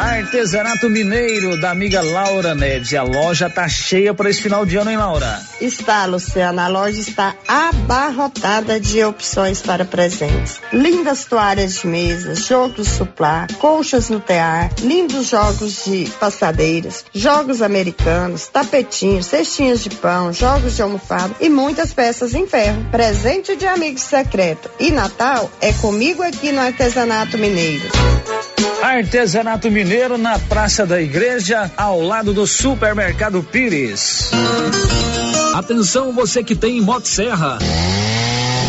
Artesanato Mineiro da amiga Laura Neves. A loja tá cheia para esse final de ano, hein, Laura? Está, Luciana. A loja está abarrotada de opções para presentes. Lindas toalhas de mesa, jogos suplá, colchas no tear, lindos jogos de passadeiras, jogos americanos, tapetinhos, cestinhas de pão, jogos de almofada e muitas peças em ferro. Presente de amigo secreto. E Natal é comigo aqui no Artesanato Mineiro. Artesanato Mineiro na Praça da Igreja, ao lado do Supermercado Pires. Atenção você que tem Motosserra.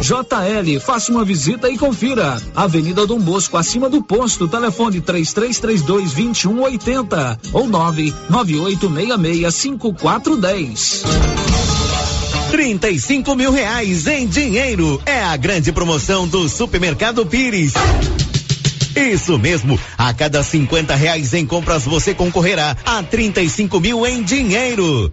JL, faça uma visita e confira. Avenida Dom Bosco, acima do posto, telefone 3332 2180 ou 99866 5410. 35 mil reais em dinheiro. É a grande promoção do Supermercado Pires. Isso mesmo, a cada 50 reais em compras você concorrerá a 35 mil em dinheiro.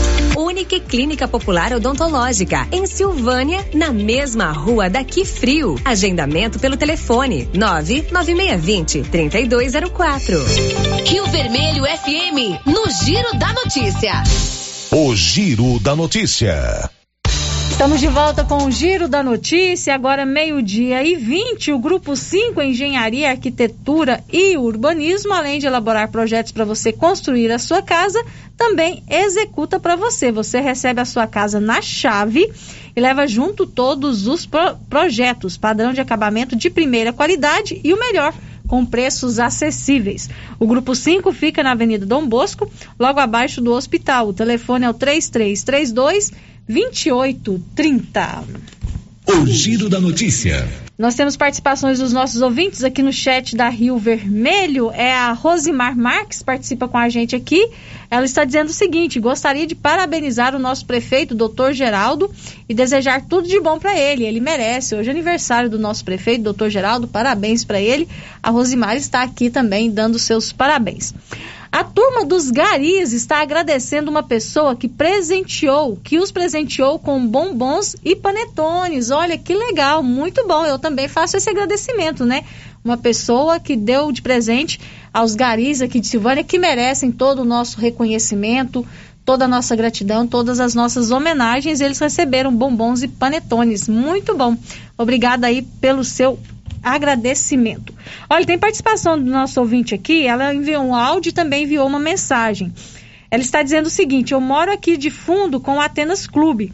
Unique Clínica Popular Odontológica, em Silvânia, na mesma rua daqui frio. Agendamento pelo telefone 99620 3204. Rio Vermelho FM, no Giro da Notícia. O Giro da Notícia. Estamos de volta com o Giro da Notícia, agora meio-dia e 20. O Grupo 5 Engenharia, Arquitetura e Urbanismo, além de elaborar projetos para você construir a sua casa, também executa para você. Você recebe a sua casa na chave e leva junto todos os pro projetos, padrão de acabamento de primeira qualidade e o melhor com preços acessíveis. O grupo 5 fica na Avenida Dom Bosco, logo abaixo do hospital. O telefone é o 3332 2830. O Giro da Notícia. Nós temos participações dos nossos ouvintes aqui no chat da Rio Vermelho. É a Rosimar Marques, participa com a gente aqui. Ela está dizendo o seguinte: gostaria de parabenizar o nosso prefeito, doutor Geraldo, e desejar tudo de bom para ele. Ele merece. Hoje é aniversário do nosso prefeito, doutor Geraldo. Parabéns para ele. A Rosimar está aqui também dando seus parabéns. A turma dos garis está agradecendo uma pessoa que presenteou, que os presenteou com bombons e panetones. Olha que legal, muito bom. Eu também faço esse agradecimento, né? Uma pessoa que deu de presente aos garis aqui de Silvânia que merecem todo o nosso reconhecimento, toda a nossa gratidão, todas as nossas homenagens. Eles receberam bombons e panetones. Muito bom. Obrigada aí pelo seu agradecimento. Olha, tem participação do nosso ouvinte aqui, ela enviou um áudio e também enviou uma mensagem. Ela está dizendo o seguinte: eu moro aqui de fundo com o Atenas Clube.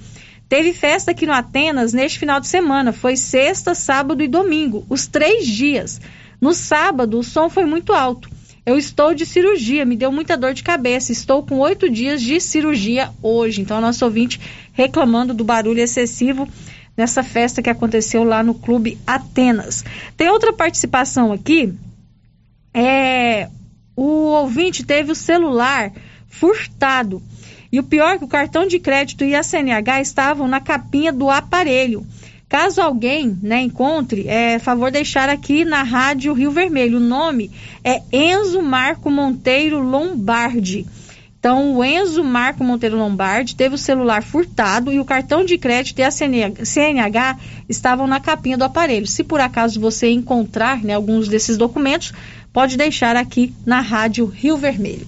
Teve festa aqui no Atenas neste final de semana. Foi sexta, sábado e domingo, os três dias. No sábado, o som foi muito alto. Eu estou de cirurgia, me deu muita dor de cabeça. Estou com oito dias de cirurgia hoje. Então, nosso ouvinte reclamando do barulho excessivo nessa festa que aconteceu lá no Clube Atenas. Tem outra participação aqui. É, o ouvinte teve o celular furtado. E o pior é que o cartão de crédito e a CNH estavam na capinha do aparelho. Caso alguém né, encontre, é favor deixar aqui na Rádio Rio Vermelho. O nome é Enzo Marco Monteiro Lombardi. Então, o Enzo Marco Monteiro Lombardi teve o celular furtado e o cartão de crédito e a CNH estavam na capinha do aparelho. Se por acaso você encontrar né, alguns desses documentos, pode deixar aqui na Rádio Rio Vermelho.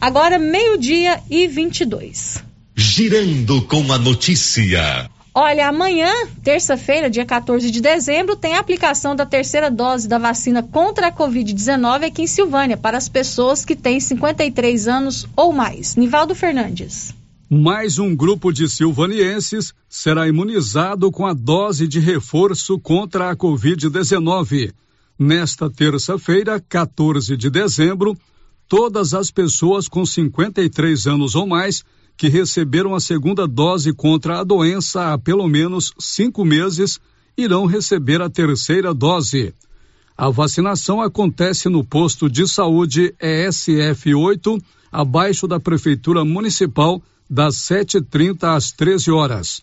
Agora, meio-dia e 22. Girando com a notícia. Olha, amanhã, terça-feira, dia 14 de dezembro, tem a aplicação da terceira dose da vacina contra a Covid-19 aqui em Silvânia, para as pessoas que têm 53 anos ou mais. Nivaldo Fernandes. Mais um grupo de silvanienses será imunizado com a dose de reforço contra a Covid-19. Nesta terça-feira, 14 de dezembro, todas as pessoas com 53 anos ou mais que receberam a segunda dose contra a doença há pelo menos cinco meses irão receber a terceira dose. A vacinação acontece no posto de saúde ESF 8, abaixo da Prefeitura Municipal, das 7h30 às 13 horas.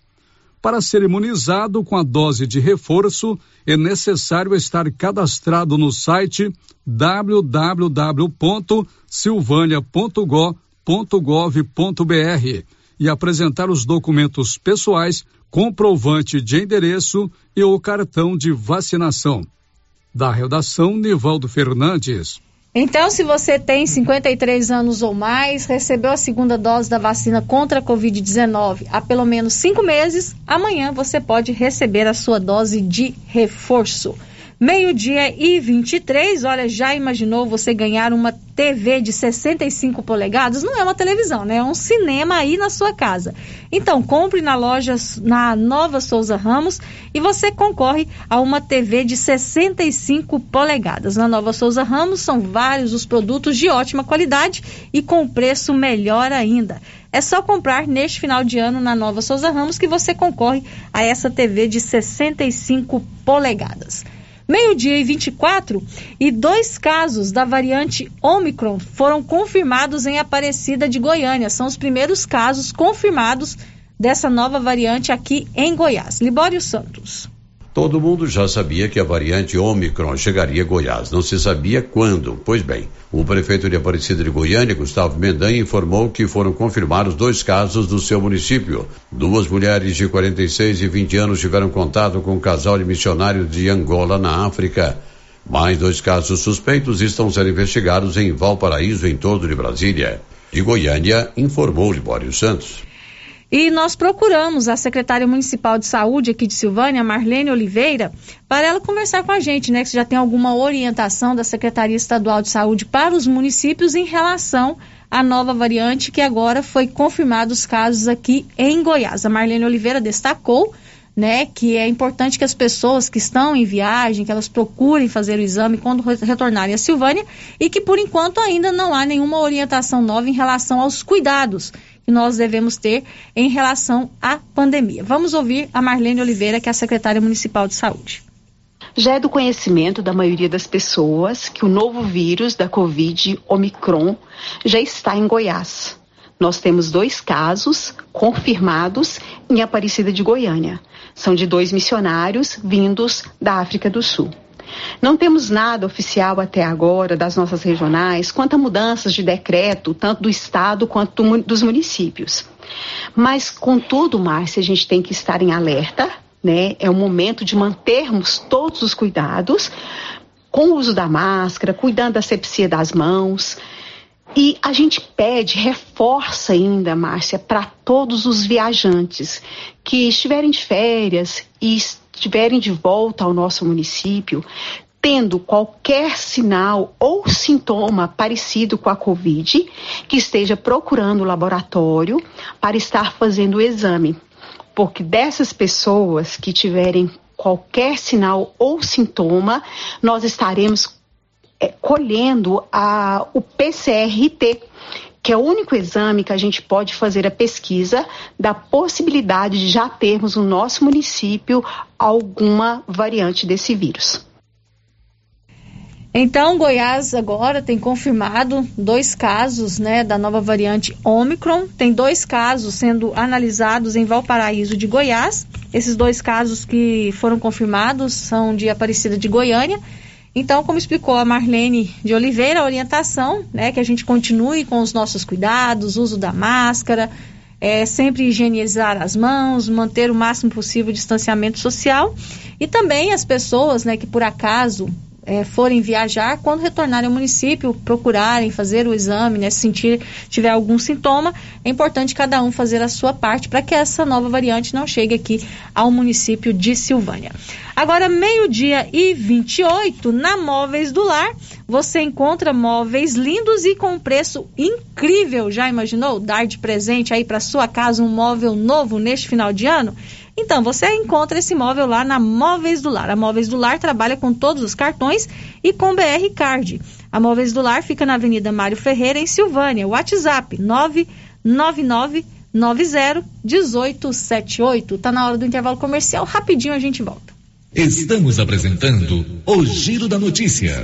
Para ser imunizado com a dose de reforço, é necessário estar cadastrado no site www.silvania.gov.br www.gov.br e apresentar os documentos pessoais, comprovante de endereço e o cartão de vacinação. Da redação, Nivaldo Fernandes. Então, se você tem 53 anos ou mais, recebeu a segunda dose da vacina contra a Covid-19 há pelo menos cinco meses, amanhã você pode receber a sua dose de reforço. Meio-dia e 23, olha, já imaginou você ganhar uma TV de 65 polegadas? Não é uma televisão, né? É um cinema aí na sua casa. Então, compre na loja, na Nova Souza Ramos e você concorre a uma TV de 65 polegadas. Na Nova Souza Ramos são vários os produtos de ótima qualidade e com preço melhor ainda. É só comprar neste final de ano na Nova Souza Ramos que você concorre a essa TV de 65 polegadas meio-dia e 24, e dois casos da variante Omicron foram confirmados em Aparecida de Goiânia. São os primeiros casos confirmados dessa nova variante aqui em Goiás. Libório Santos. Todo mundo já sabia que a variante Omicron chegaria a Goiás. Não se sabia quando. Pois bem, o prefeito de Aparecida de Goiânia, Gustavo Mendanha, informou que foram confirmados dois casos do seu município. Duas mulheres de 46 e 20 anos tiveram contato com um casal de missionários de Angola, na África. Mais dois casos suspeitos estão sendo investigados em Valparaíso, em torno de Brasília. De Goiânia, informou Libório Santos. E nós procuramos a secretária municipal de saúde aqui de Silvânia, Marlene Oliveira, para ela conversar com a gente, né? Que já tem alguma orientação da Secretaria Estadual de Saúde para os municípios em relação à nova variante que agora foi confirmado os casos aqui em Goiás. A Marlene Oliveira destacou né, que é importante que as pessoas que estão em viagem, que elas procurem fazer o exame quando retornarem a Silvânia e que por enquanto ainda não há nenhuma orientação nova em relação aos cuidados nós devemos ter em relação à pandemia. Vamos ouvir a Marlene Oliveira, que é a secretária municipal de saúde. Já é do conhecimento da maioria das pessoas que o novo vírus da Covid, Omicron, já está em Goiás. Nós temos dois casos confirmados em Aparecida de Goiânia. São de dois missionários vindos da África do Sul. Não temos nada oficial até agora das nossas regionais quanto a mudanças de decreto, tanto do Estado quanto do, dos municípios. Mas, contudo, Márcia, a gente tem que estar em alerta, né? É o momento de mantermos todos os cuidados com o uso da máscara, cuidando da sepsia das mãos. E a gente pede, reforça ainda, Márcia, para todos os viajantes que estiverem de férias e estiverem de volta ao nosso município, tendo qualquer sinal ou sintoma parecido com a Covid, que esteja procurando o laboratório para estar fazendo o exame. porque dessas pessoas que tiverem qualquer sinal ou sintoma, nós estaremos é, colhendo a, o PCR-T, que é o único exame que a gente pode fazer a pesquisa da possibilidade de já termos no nosso município alguma variante desse vírus. Então, Goiás agora tem confirmado dois casos né, da nova variante Omicron. Tem dois casos sendo analisados em Valparaíso de Goiás. Esses dois casos que foram confirmados são de Aparecida de Goiânia. Então, como explicou a Marlene de Oliveira, a orientação né, que a gente continue com os nossos cuidados, uso da máscara, é, sempre higienizar as mãos, manter o máximo possível o distanciamento social. E também as pessoas né, que por acaso é, forem viajar, quando retornarem ao município, procurarem fazer o exame, né, se sentir tiver algum sintoma, é importante cada um fazer a sua parte para que essa nova variante não chegue aqui ao município de Silvânia. Agora, meio-dia e 28, na Móveis do Lar, você encontra móveis lindos e com preço incrível. Já imaginou dar de presente aí para sua casa um móvel novo neste final de ano? Então, você encontra esse móvel lá na Móveis do Lar. A Móveis do Lar trabalha com todos os cartões e com BR Card. A Móveis do Lar fica na Avenida Mário Ferreira, em Silvânia. WhatsApp 999 90 1878. Tá na hora do intervalo comercial. Rapidinho a gente volta. Estamos apresentando o Giro da Notícia.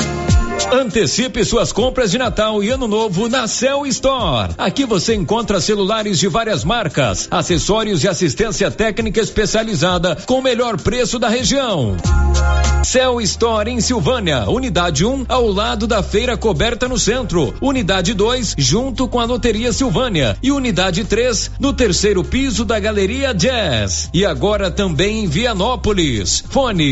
Antecipe suas compras de Natal e Ano Novo na Cell Store. Aqui você encontra celulares de várias marcas, acessórios e assistência técnica especializada com o melhor preço da região. Cell Store em Silvânia, unidade 1 um, ao lado da feira coberta no centro, unidade 2 junto com a loteria Silvânia e unidade 3 no terceiro piso da Galeria Jazz. E agora também em Vianópolis. Fone